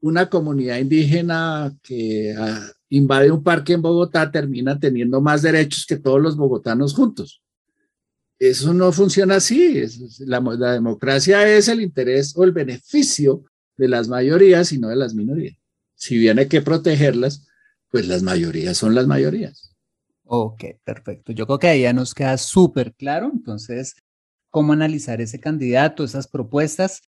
una comunidad indígena que ah, invade un parque en Bogotá termina teniendo más derechos que todos los bogotanos juntos. Eso no funciona así. La, la democracia es el interés o el beneficio de las mayorías y no de las minorías. Si bien hay que protegerlas, pues las mayorías son las mayorías. Ok, perfecto. Yo creo que ahí ya nos queda súper claro. Entonces, cómo analizar ese candidato, esas propuestas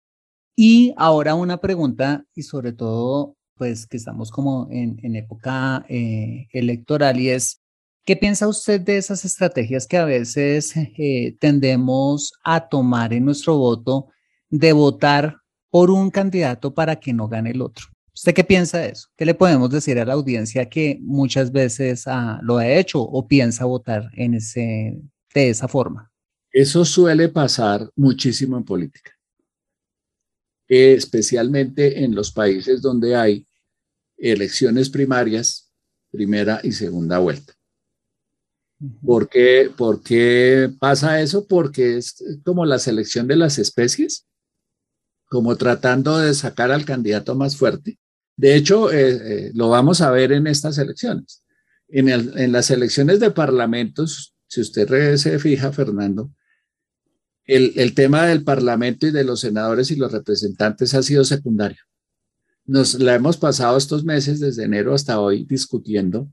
y ahora una pregunta, y sobre todo, pues que estamos como en, época eh, electoral, y es, ¿qué piensa usted de esas estrategias que a veces eh, tendemos a tomar en nuestro voto de votar por un candidato para que no gane el otro? ¿Usted qué piensa de eso? ¿Qué le podemos decir a la audiencia que muchas veces ah, lo ha hecho o piensa votar en ese, de esa forma? Eso suele pasar muchísimo en política, especialmente en los países donde hay elecciones primarias, primera y segunda vuelta. ¿Por qué, ¿Por qué pasa eso? Porque es como la selección de las especies, como tratando de sacar al candidato más fuerte. De hecho, eh, eh, lo vamos a ver en estas elecciones. En, en, las elecciones de parlamentos, si usted se fija, Fernando, el, tema del parlamento y de los senadores y los representantes ha sido secundario. Nos la hemos pasado estos meses, desde enero hasta hoy, discutiendo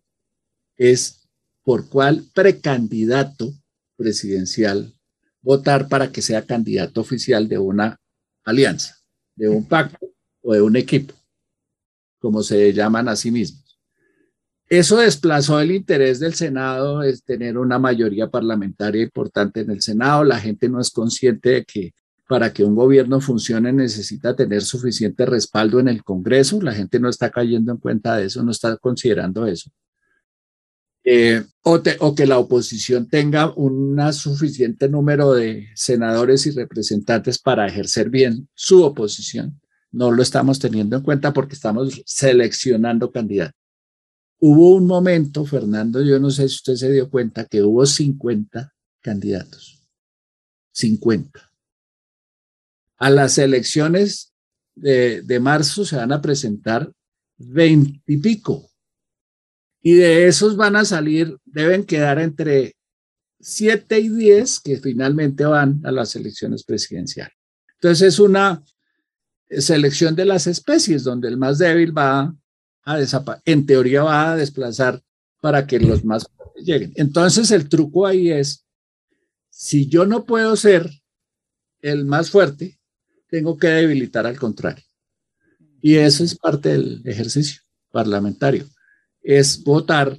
es por cuál precandidato presidencial votar para que sea candidato oficial de una alianza, de un pacto o de un equipo, como se llaman a sí mismos. Eso desplazó el interés del Senado, es tener una mayoría parlamentaria importante en el Senado. La gente no es consciente de que para que un gobierno funcione necesita tener suficiente respaldo en el Congreso. La gente no está cayendo en cuenta de eso, no está considerando eso. Eh, o, que la oposición tenga un suficiente número de senadores y representantes para ejercer bien su oposición. No lo estamos teniendo en cuenta porque estamos seleccionando candidatos. Hubo un momento, Fernando, yo no sé si usted se dio cuenta que hubo 50 candidatos. 50. A las elecciones de, de marzo se van a presentar 20 y pico y de esos van a salir, deben quedar entre 7 y 10 que finalmente van a las elecciones presidenciales. Entonces es una selección de las especies donde el más débil va en teoría va a desplazar para que los más lleguen. Entonces el truco ahí es, si yo no puedo ser el más fuerte, tengo que debilitar al contrario. Y eso es parte del ejercicio parlamentario es votar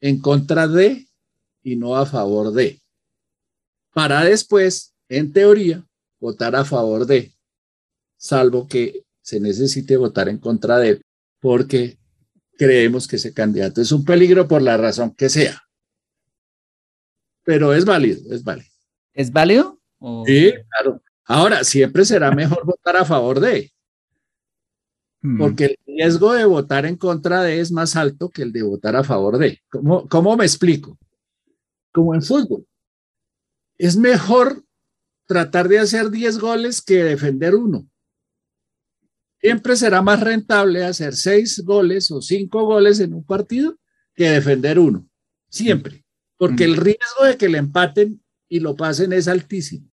en contra de y no a favor de, para después, en teoría, votar a favor de, salvo que se necesite votar en contra de, porque creemos que ese candidato es un peligro por la razón que sea. Pero es válido, es válido. ¿Es válido? Sí, claro. Ahora, siempre será mejor votar a favor de. Mm. porque el riesgo de votar en contra de es más alto que el de votar a favor de. ¿Cómo, cómo me explico? Como en fútbol. Es mejor tratar de hacer 10 goles que defender uno. Siempre será más rentable hacer 6 goles o 5 goles en un partido que defender uno. Siempre. Porque el riesgo de que le empaten y lo pasen es altísimo.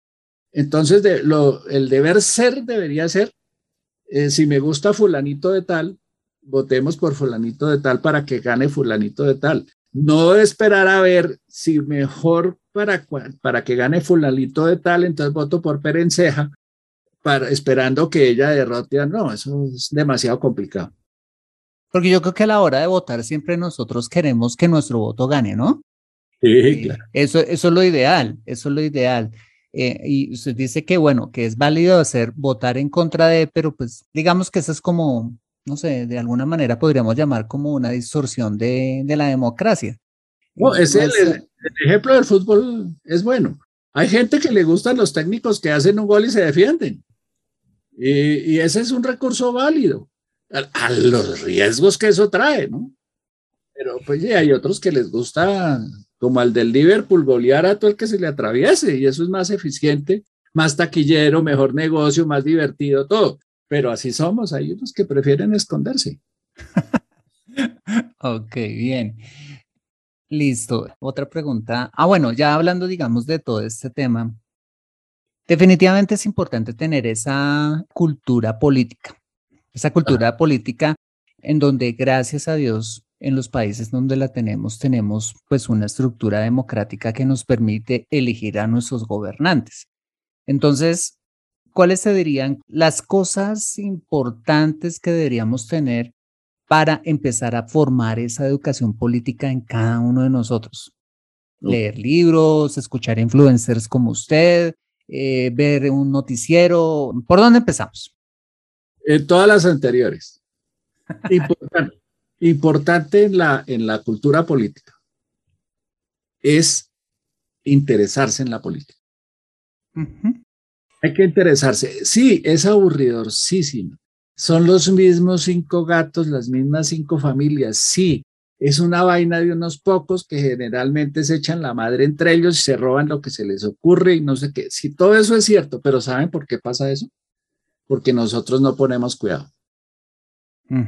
Entonces, de, lo, el deber ser debería ser eh, si me gusta fulanito de tal, votemos por fulanito de tal para que gane fulanito de tal. No esperar a ver si mejor para, para que gane fulanito de tal, entonces voto por Perenceja, para, esperando que ella derrote a... No, eso es demasiado complicado. Porque yo creo que a la hora de votar siempre nosotros queremos que nuestro voto gane, ¿no? Sí, eh, claro. Eso, eso es lo ideal, eso es lo ideal. Eh, y usted dice que, bueno, que es válido hacer votar en contra de, pero pues digamos que eso es como, no sé, de alguna manera podríamos llamar como una distorsión de, de la democracia. No, es el, el, ejemplo del fútbol es bueno. Hay gente que le gustan los técnicos que hacen un gol y se defienden. Y, ese es un recurso válido a, a, los riesgos que eso trae, ¿no? Pero pues ya hay otros que les gusta como al del Liverpool, golear a todo el que se le atraviese y eso es más eficiente, más taquillero, mejor negocio, más divertido, todo. Pero así somos, hay unos que prefieren esconderse. ok, bien. Listo. Otra pregunta. Ah, bueno, ya hablando, digamos, de todo este tema, definitivamente es importante tener esa cultura política, esa cultura política en donde, gracias a Dios, en los países donde la tenemos, tenemos pues una estructura democrática que nos permite elegir a nuestros gobernantes. Entonces, ¿cuáles se dirían las cosas importantes que deberíamos tener para empezar a formar esa educación política en cada uno de nosotros? Leer libros, escuchar influencers como usted, eh, ver un noticiero. ¿Por dónde empezamos? En todas las anteriores. Importante, importante en, la, en la cultura política es interesarse en la política. Hay que interesarse. Sí, es aburridorcísimo. Son los mismos cinco gatos, las mismas cinco familias. Sí, es una vaina de unos pocos que generalmente se echan la madre entre ellos y se roban lo que se les ocurre y no sé qué. Sí, todo eso es cierto, pero ¿saben por qué pasa eso? Porque nosotros no ponemos cuidado.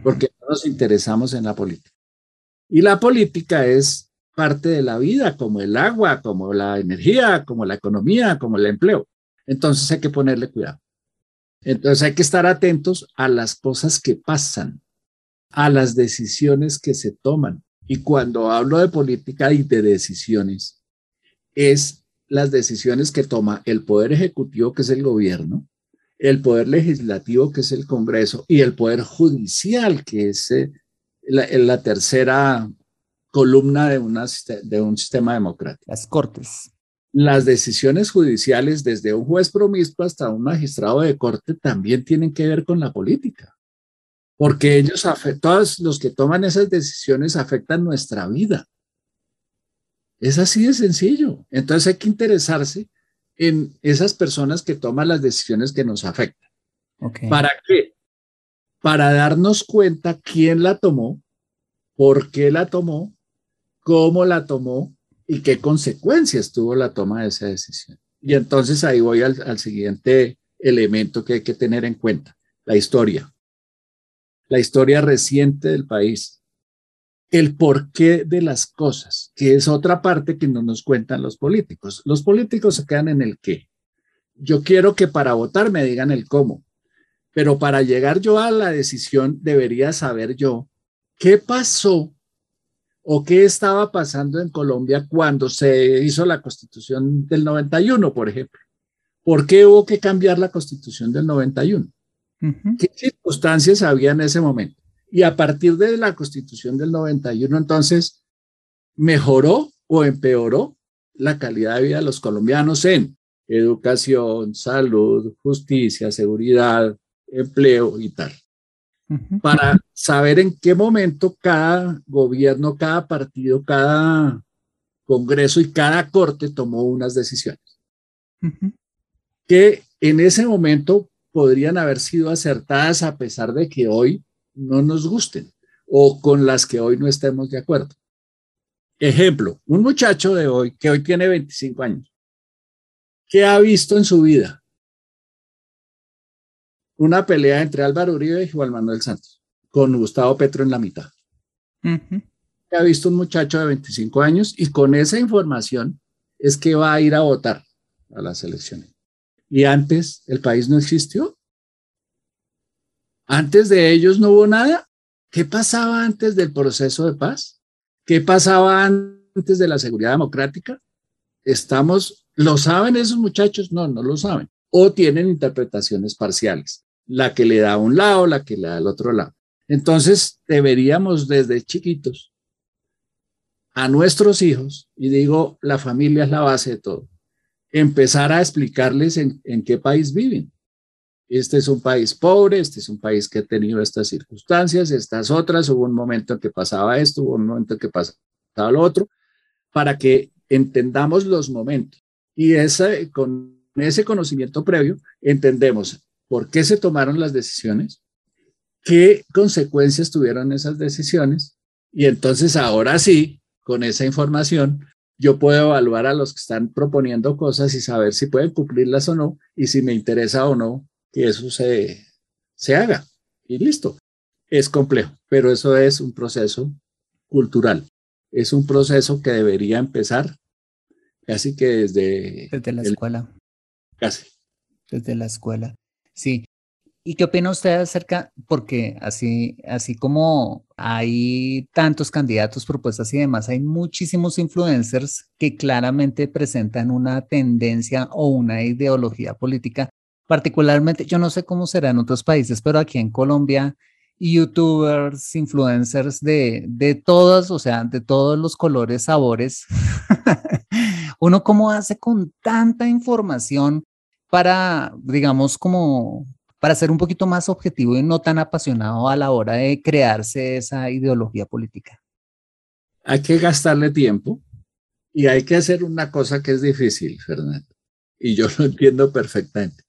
Porque no nos interesamos en la política. Y la política es parte de la vida, como el agua, como la energía, como la economía, como el empleo. Entonces hay que ponerle cuidado. Entonces hay que estar atentos a las cosas que pasan, a las decisiones que se toman. Y cuando hablo de política y de decisiones, es las decisiones que toma el Poder Ejecutivo, que es el gobierno, el Poder Legislativo, que es el Congreso, y el Poder Judicial, que es eh, la, tercera columna de, una, de un sistema democrático. Las Cortes las decisiones judiciales, desde un juez promiscuo hasta un magistrado de corte, también tienen que ver con la política, porque ellos, todos los que toman esas decisiones afectan nuestra vida. Es así de sencillo. Entonces hay que interesarse en esas personas que toman las decisiones que nos afectan. ¿Para qué? Para darnos cuenta quién la tomó, por qué la tomó, cómo la tomó y qué consecuencias tuvo la toma de esa decisión. Y entonces ahí voy al, siguiente elemento que hay que tener en cuenta, la historia. La historia reciente del país. El porqué de las cosas, que es otra parte que no nos cuentan los políticos. Los políticos se quedan en el qué. Yo quiero que para votar me digan el cómo, pero para llegar yo a la decisión debería saber yo qué pasó o qué estaba pasando en Colombia cuando se hizo la constitución del 91, por ejemplo. ¿Por qué hubo que cambiar la constitución del 91? ¿Qué circunstancias había en ese momento? Y a partir de la constitución del 91, entonces, ¿mejoró o empeoró la calidad de vida de los colombianos en educación, salud, justicia, seguridad, empleo y tal? para saber en qué momento cada gobierno, cada partido, cada congreso y cada corte tomó unas decisiones que en ese momento podrían haber sido acertadas a pesar de que hoy no nos gusten o con las que hoy no estemos de acuerdo. Ejemplo, un muchacho de hoy que hoy tiene 25 años, ¿qué ha visto en su vida? una pelea entre Álvaro Uribe y Juan Manuel Santos, con Gustavo Petro en la mitad. Ha visto un muchacho de 25 años y con esa información es que va a ir a votar a las elecciones. Y antes el país no existió. Antes de ellos no hubo nada. ¿Qué pasaba antes del proceso de paz? ¿Qué pasaba antes de la seguridad democrática? Estamos, ¿lo saben esos muchachos? No, no lo saben. O tienen interpretaciones parciales la que le da a un lado, la que le da al otro lado. Entonces, deberíamos desde chiquitos a nuestros hijos, y digo, la familia es la base de todo, empezar a explicarles en, qué país viven. Este es un país pobre, este es un país que ha tenido estas circunstancias, estas otras, hubo un momento en que pasaba esto, hubo un momento en que pasaba lo otro, para que entendamos los momentos. Y ese, con ese conocimiento previo, entendemos por qué se tomaron las decisiones, qué consecuencias tuvieron esas decisiones y entonces ahora sí, con esa información, yo puedo evaluar a los que están proponiendo cosas y saber si pueden cumplirlas o no y si me interesa o no que eso se, se haga. Y listo. Es complejo, pero eso es un proceso cultural. Es un proceso que debería empezar casi que desde... Desde la escuela. Casi. Desde la escuela. Sí. ¿Y qué opina usted acerca, porque así, así como hay tantos candidatos, propuestas y demás, hay muchísimos influencers que claramente presentan una tendencia o una ideología política, particularmente, yo no sé cómo será en otros países, pero aquí en Colombia, youtubers, influencers de, de todos, o sea, de todos los colores, sabores. Uno cómo hace con tanta información para, digamos, como para ser un poquito más objetivo y no tan apasionado a la hora de crearse esa ideología política? Hay que gastarle tiempo y hay que hacer una cosa que es difícil, Fernando, y yo lo entiendo perfectamente.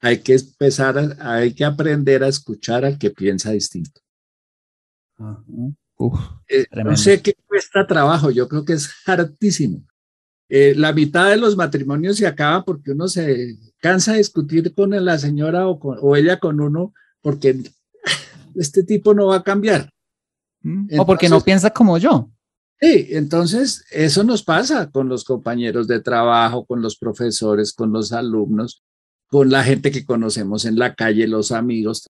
Hay que empezar, hay que aprender a escuchar al que piensa distinto. Eh, no sé qué cuesta trabajo, yo creo que es hartísimo. Eh, la mitad de los matrimonios se acaba porque uno se cansa de discutir con la señora o, o ella con uno porque este tipo no va a cambiar. Mm, o porque no piensa como yo. Sí, entonces eso nos pasa con los compañeros de trabajo, con los profesores, con los alumnos, con la gente que conocemos en la calle, los amigos.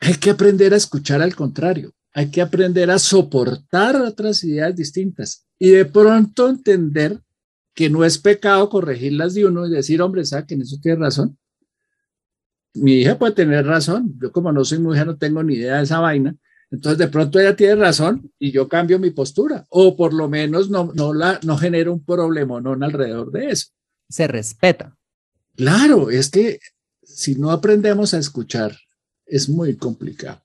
Hay que aprender a escuchar al contrario, hay que aprender a soportar otras ideas distintas y de pronto entender que no es pecado corregirlas de uno y decir, hombre, saquen, eso tiene razón. Mi hija puede tener razón, yo como no soy mujer no tengo ni idea de esa vaina, entonces de pronto ella tiene razón y yo cambio mi postura, o por lo menos no, no, la, no genero un problema no alrededor de eso. Se respeta. Claro, es que si no aprendemos a escuchar, es muy complicado.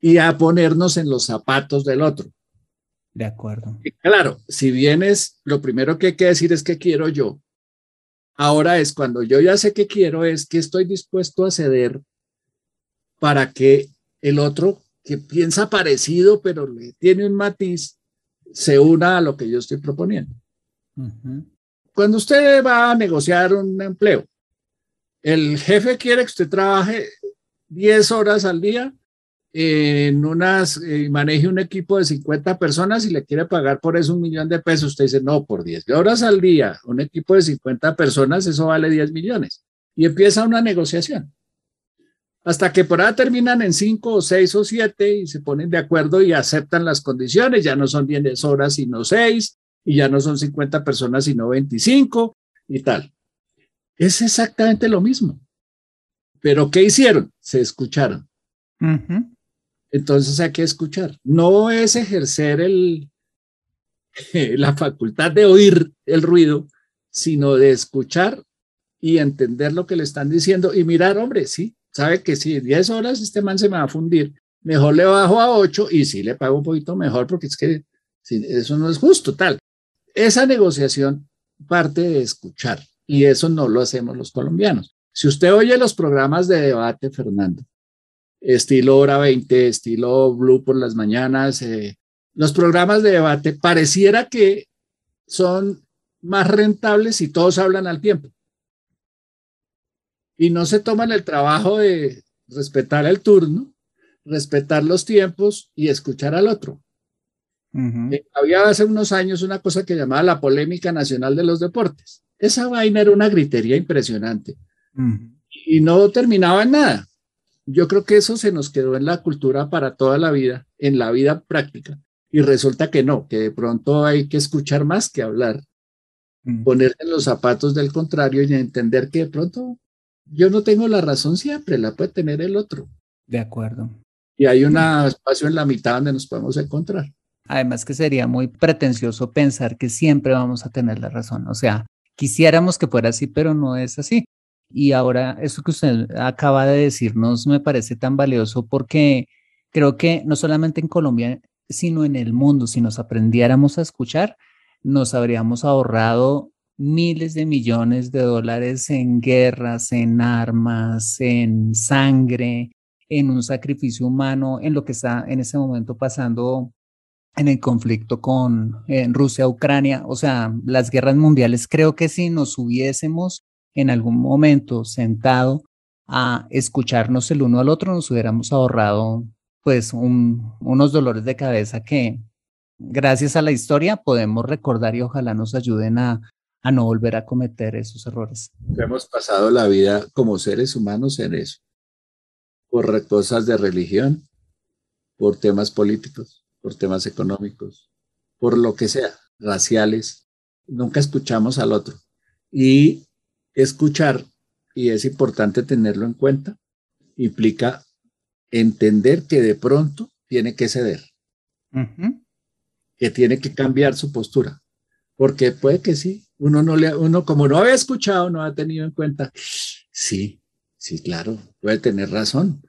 Y a ponernos en los zapatos del otro. De acuerdo. claro, si vienes, lo primero que hay que decir es que quiero yo. Ahora es cuando yo ya sé que quiero, es que estoy dispuesto a ceder para que el otro que piensa parecido, pero le tiene un matiz, se una a lo que yo estoy proponiendo. Cuando usted va a negociar un empleo, el jefe quiere que usted trabaje 10 horas al día en unas, eh, maneje un equipo de 50 personas y le quiere pagar por eso un millón de pesos, usted dice, no, por 10 horas al día, un equipo de 50 personas, eso vale 10 millones. Y empieza una negociación. Hasta que por ahí terminan en 5 o 6 o 7 y se ponen de acuerdo y aceptan las condiciones, ya no son 10 horas sino 6 y ya no son 50 personas sino 25 y tal. Es exactamente lo mismo. Pero ¿qué hicieron? Se escucharon. Entonces hay que escuchar. No es ejercer la facultad de oír el ruido, sino de escuchar y entender lo que le están diciendo y mirar, hombre, sí, sabe que si 10 horas este man se me va a fundir, mejor le bajo a 8 y sí le pago un poquito mejor porque es que eso no es justo, tal. Esa negociación parte de escuchar y eso no lo hacemos los colombianos. Si usted oye los programas de debate, Fernando, estilo Hora 20, estilo Blue por las mañanas, eh, los programas de debate pareciera que son más rentables si todos hablan al tiempo. Y no se toman el trabajo de respetar el turno, respetar los tiempos y escuchar al otro. Eh, había hace unos años una cosa que llamaba la polémica nacional de los deportes. Esa vaina era una gritería impresionante y no terminaba en nada. Yo creo que eso se nos quedó en la cultura para toda la vida, en la vida práctica. Y resulta que no, que de pronto hay que escuchar más que hablar, mm. ponerse en los zapatos del contrario y entender que de pronto yo no tengo la razón siempre, la puede tener el otro. De acuerdo. Y hay un espacio en la mitad donde nos podemos encontrar. Además que sería muy pretencioso pensar que siempre vamos a tener la razón. O sea, quisiéramos que fuera así, pero no es así. Y ahora, eso que usted acaba de decirnos me parece tan valioso porque creo que no solamente en Colombia, sino en el mundo, si nos aprendiéramos a escuchar, nos habríamos ahorrado miles de millones de dólares en guerras, en armas, en sangre, en un sacrificio humano, en lo que está en ese momento pasando en el conflicto con Rusia-Ucrania. O sea, las guerras mundiales, creo que si nos hubiésemos en algún momento sentado a escucharnos el uno al otro, nos hubiéramos ahorrado pues unos dolores de cabeza que gracias a la historia podemos recordar y ojalá nos ayuden a, a no volver a cometer esos errores. Hemos pasado la vida como seres humanos en eso, por cosas de religión, por temas políticos, por temas económicos, por lo que sea, raciales. Nunca escuchamos al otro. Y escuchar, y es importante tenerlo en cuenta, implica entender que de pronto tiene que ceder, que tiene que cambiar su postura, porque puede que sí, uno no le, uno como no había escuchado, no ha tenido en cuenta, sí, Sí, claro, puede tener razón.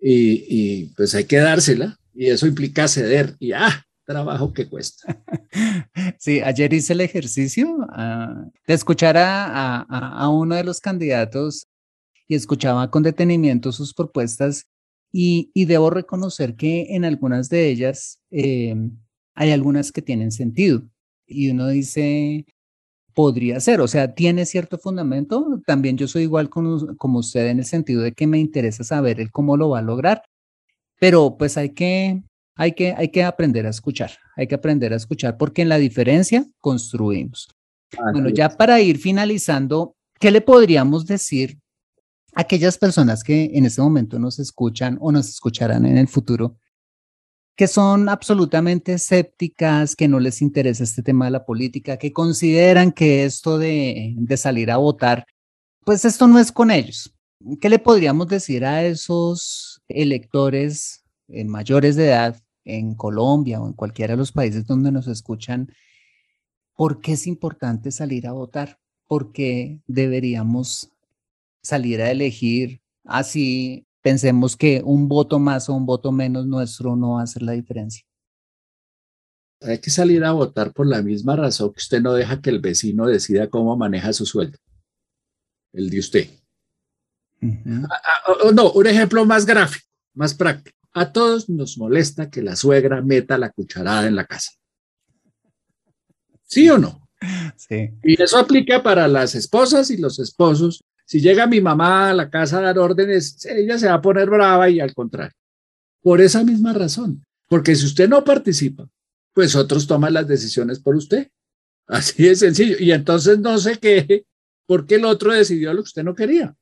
Y, y pues hay que dársela. Y eso implica ceder. Y ah, trabajo que cuesta. Sí, ayer hice el ejercicio uh, de escuchar a, a, a, uno de los candidatos y escuchaba con detenimiento sus propuestas y, y debo reconocer que en algunas de ellas eh, hay algunas que tienen sentido. Y uno dice, podría ser, o sea, tiene cierto fundamento. También yo soy igual con, como usted en el sentido de que me interesa saber el cómo lo va a lograr, pero pues hay que hay que, hay que aprender a escuchar, hay que aprender a escuchar porque en la diferencia construimos. bueno, ya para ir finalizando, ¿qué le podríamos decir a aquellas personas que en este momento nos escuchan o nos escucharán en el futuro, que son absolutamente escépticas, que no les interesa este tema de la política, que consideran que esto de, de salir a votar, pues esto no es con ellos. ¿Qué le podríamos decir a esos electores eh, mayores de edad en Colombia o en cualquiera de los países donde nos escuchan, ¿por qué es importante salir a votar? ¿Por qué deberíamos salir a elegir así pensemos que un voto más o un voto menos nuestro no va a hacer la diferencia? Hay que salir a votar por la misma razón que usted no deja que el vecino decida cómo maneja su sueldo, el de usted. Ah, ah, no, un ejemplo más gráfico, más práctico. A todos nos molesta que la suegra meta la cucharada en la casa. ¿Sí o no? Sí. Y eso aplica para las esposas y los esposos. Si llega mi mamá a la casa a dar órdenes, ella se va a poner brava y al contrario. Por esa misma razón. Porque si usted no participa, pues otros toman las decisiones por usted. Así de sencillo. Y entonces no sé qué, porque el otro decidió lo que usted no quería.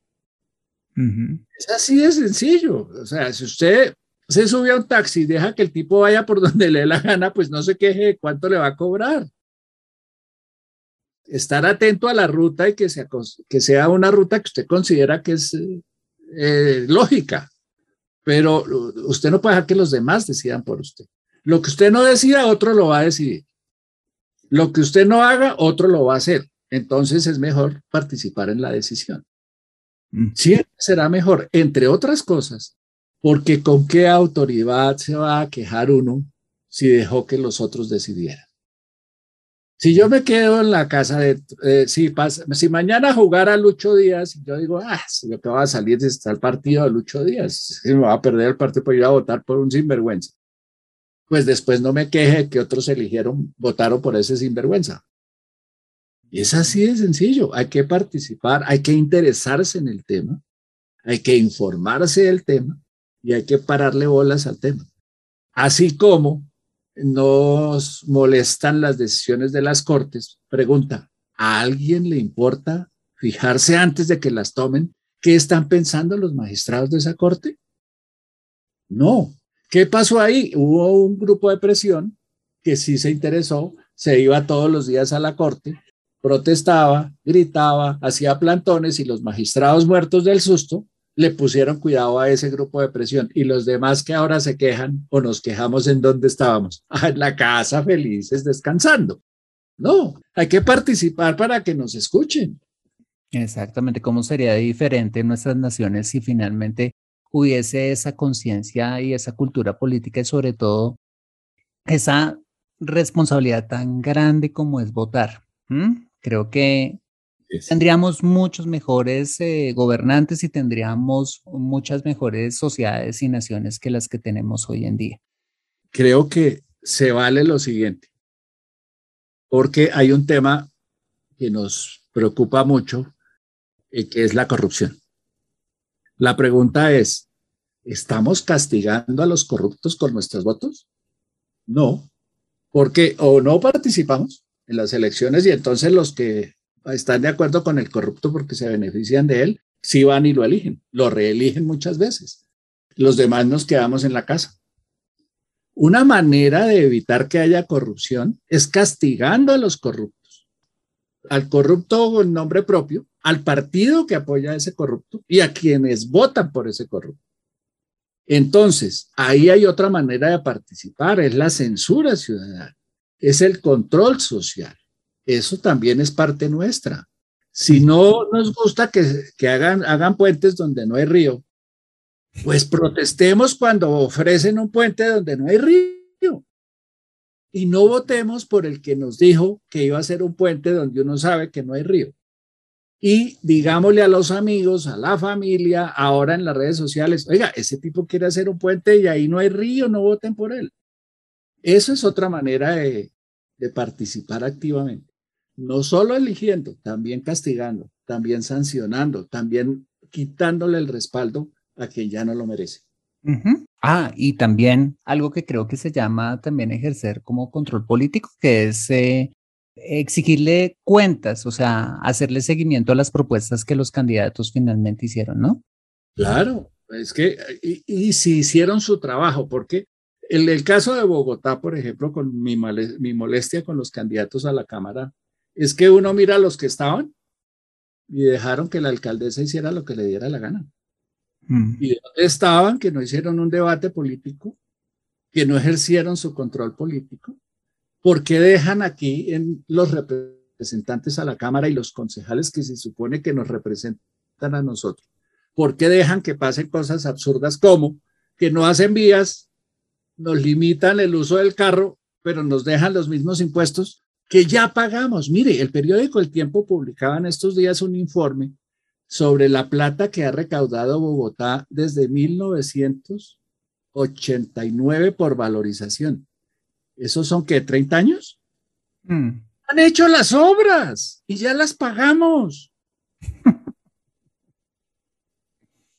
Es así de sencillo. O sea, si usted se sube a un taxi deja que el tipo vaya por donde le dé la gana, pues no se queje de cuánto le va a cobrar. Estar atento a la ruta y que sea, que sea una ruta que usted considera que es eh, lógica, pero usted no puede dejar que los demás decidan por usted. Lo que usted no decida, otro lo va a decidir. Lo que usted no haga, otro lo va a hacer. Entonces es mejor participar en la decisión. Mm. Siempre será mejor, entre otras cosas, porque con qué autoridad se va a quejar uno si dejó que los otros decidieran. Si yo me quedo en la casa de, eh, si, pasa, si mañana jugara Lucho Díaz, yo digo, ah, yo te voy a salir de el partido de Lucho Díaz, me va a perder el partido por ir a votar por un sinvergüenza. Pues después no me queje que otros eligieron, votaron por ese sinvergüenza. Y es así de sencillo, hay que participar, hay que interesarse en el tema, hay que informarse del tema y hay que pararle bolas al tema. Así como nos molestan las decisiones de las cortes, pregunta, ¿a alguien le importa fijarse antes de que las tomen qué están pensando los magistrados de esa corte? No. ¿Qué pasó ahí? Hubo un grupo de presión que sí se interesó, se iba todos los días a la corte, protestaba, gritaba, hacía plantones y los magistrados muertos del susto le pusieron cuidado a ese grupo de presión y los demás que ahora se quejan o nos quejamos en donde estábamos, en la casa felices descansando. No, hay que participar para que nos escuchen. Exactamente, ¿cómo sería diferente en nuestras naciones si finalmente hubiese esa conciencia y esa cultura política y sobre todo esa responsabilidad tan grande como es votar? Creo que Tendríamos muchos mejores eh, gobernantes y tendríamos muchas mejores sociedades y naciones que las que tenemos hoy en día. Creo que se vale lo siguiente, porque hay un tema que nos preocupa mucho, y eh, que es la corrupción. La pregunta es, ¿estamos castigando a los corruptos con nuestros votos? No, porque o no participamos en las elecciones y entonces los que están de acuerdo con el corrupto porque se benefician de él, sí van y lo eligen, lo reeligen muchas veces. Los demás nos quedamos en la casa. Una manera de evitar que haya corrupción es castigando a los corruptos, al corrupto en nombre propio, al partido que apoya a ese corrupto y a quienes votan por ese corrupto. Entonces, ahí hay otra manera de participar, es la censura ciudadana, es el control social. Eso también es parte nuestra. Si no nos gusta que, hagan, hagan puentes donde no hay río, pues protestemos cuando ofrecen un puente donde no hay río. Y no votemos por el que nos dijo que iba a ser un puente donde uno sabe que no hay río. Y digámosle a los amigos, a la familia, ahora en las redes sociales, oiga, ese tipo quiere hacer un puente y ahí no hay río, no voten por él. Eso es otra manera de, de participar activamente. No solo eligiendo, también castigando, también sancionando, también quitándole el respaldo a quien ya no lo merece. Ah, y también algo que creo que se llama también ejercer como control político, que es eh, exigirle cuentas, o sea, hacerle seguimiento a las propuestas que los candidatos finalmente hicieron, ¿no? Claro, es que, y, si hicieron su trabajo, porque el, el, caso de Bogotá, por ejemplo, con mi, mi molestia con los candidatos a la Cámara, es que uno mira a los que estaban y dejaron que la alcaldesa hiciera lo que le diera la gana. Mm. ¿Y de dónde estaban? Que no hicieron un debate político, que no ejercieron su control político. ¿Por qué dejan aquí en los representantes a la Cámara y los concejales que se supone que nos representan a nosotros? ¿Por qué dejan que pasen cosas absurdas como que no hacen vías, nos limitan el uso del carro, pero nos dejan los mismos impuestos que ya pagamos? Mire, el periódico El Tiempo publicaba en estos días un informe sobre la plata que ha recaudado Bogotá desde 1989 por valorización. ¿Esos son qué? ¿30 años? Hmm. Han hecho las obras y ya las pagamos.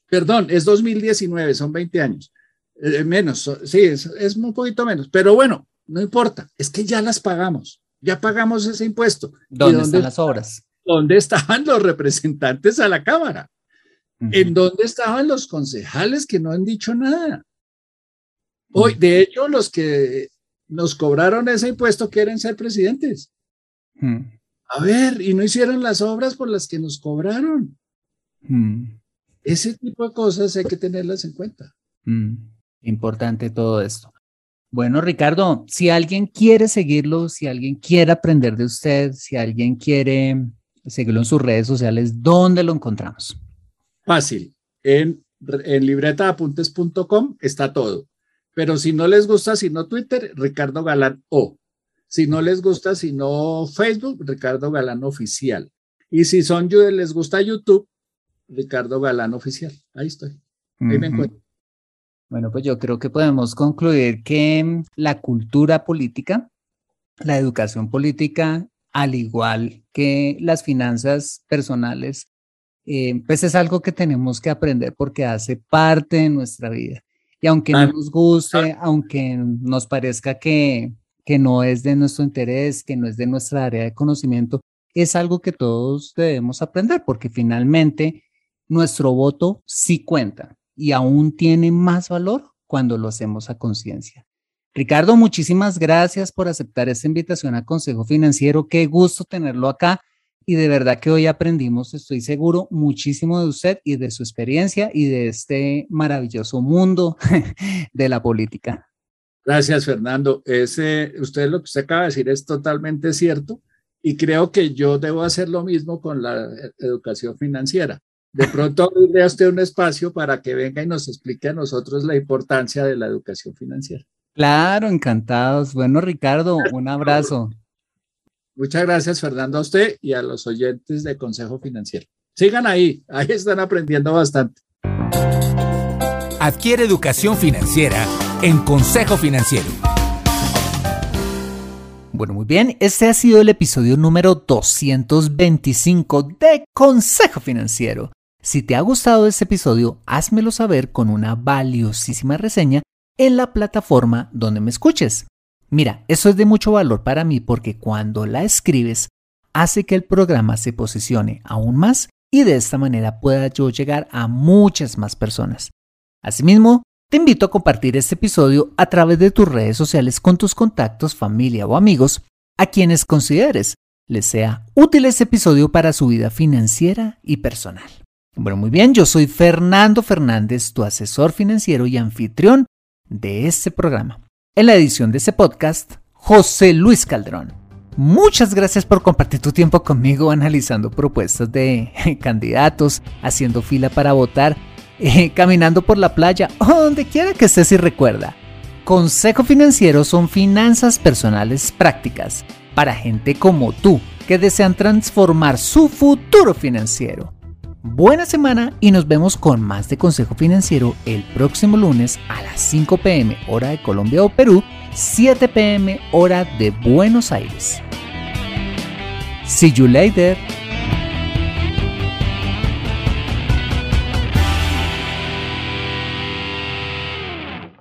Perdón, es 2019, son 20 años. Eh, menos, sí, es, es un poquito menos, pero bueno, no importa, es que ya las pagamos, ya pagamos ese impuesto. ¿Dónde, están las obras? ¿Dónde estaban los representantes a la Cámara? ¿En dónde estaban los concejales que no han dicho nada? Hoy, de hecho, los que nos cobraron ese impuesto quieren ser presidentes. A ver, y no hicieron las obras por las que nos cobraron. Ese tipo de cosas hay que tenerlas en cuenta. Importante todo esto. Bueno, Ricardo, si alguien quiere seguirlo, si alguien quiere aprender de usted, si alguien quiere seguirlo en sus redes sociales. ¿Dónde lo encontramos? Fácil. En, en libretaapuntes.com está todo. Pero si no les gusta, si no Twitter, Ricardo Galán O. Si no les gusta, si no Facebook, Ricardo Galán Oficial. Y si son les gusta YouTube, Ricardo Galán Oficial. Ahí estoy. Ahí me encuentro. Bueno, pues yo creo que podemos concluir que la cultura política, la educación política al igual que las finanzas personales, eh, pues es algo que tenemos que aprender porque hace parte de nuestra vida. Y aunque no nos guste, aunque nos parezca que, que no es de nuestro interés, que no es de nuestra área de conocimiento, es algo que todos debemos aprender porque finalmente nuestro voto sí cuenta y aún tiene más valor cuando lo hacemos a conciencia. Ricardo, muchísimas gracias por aceptar esta invitación a Consejo Financiero. Qué gusto tenerlo acá y de verdad que hoy aprendimos, estoy seguro, muchísimo de usted y de su experiencia y de este maravilloso mundo de la política. Gracias, Fernando. Ese, usted lo que usted acaba de decir es totalmente cierto y creo que yo debo hacer lo mismo con la educación financiera. De pronto abrirle a usted un espacio para que venga y nos explique a nosotros la importancia de la educación financiera. Claro, encantados. Bueno, Ricardo, un abrazo. Muchas gracias, Fernando, a usted y a los oyentes de Consejo Financiero. Sigan ahí, ahí están aprendiendo bastante. Adquiere educación financiera en Consejo Financiero. Bueno, muy bien, este ha sido el episodio número 225 de Consejo Financiero. Si te ha gustado este episodio, házmelo saber con una valiosísima reseña en la plataforma donde me escuches. Mira, eso es de mucho valor para mí porque cuando la escribes hace que el programa se posicione aún más y de esta manera pueda yo llegar a muchas más personas. Asimismo, te invito a compartir este episodio a través de tus redes sociales con tus contactos, familia o amigos a quienes consideres les sea útil este episodio para su vida financiera y personal. Bueno, muy bien, yo soy Fernando Fernández, tu asesor financiero y anfitrión de este programa. En la edición de este podcast, José Luis Calderón. Muchas gracias por compartir tu tiempo conmigo analizando propuestas de candidatos, haciendo fila para votar, eh, caminando por la playa o donde quiera que estés y recuerda. Consejo Financiero son finanzas personales prácticas para gente como tú que desean transformar su futuro financiero. Buena semana y nos vemos con más de Consejo Financiero el próximo lunes a las 5 pm hora de Colombia o Perú, 7 pm hora de Buenos Aires. See you later.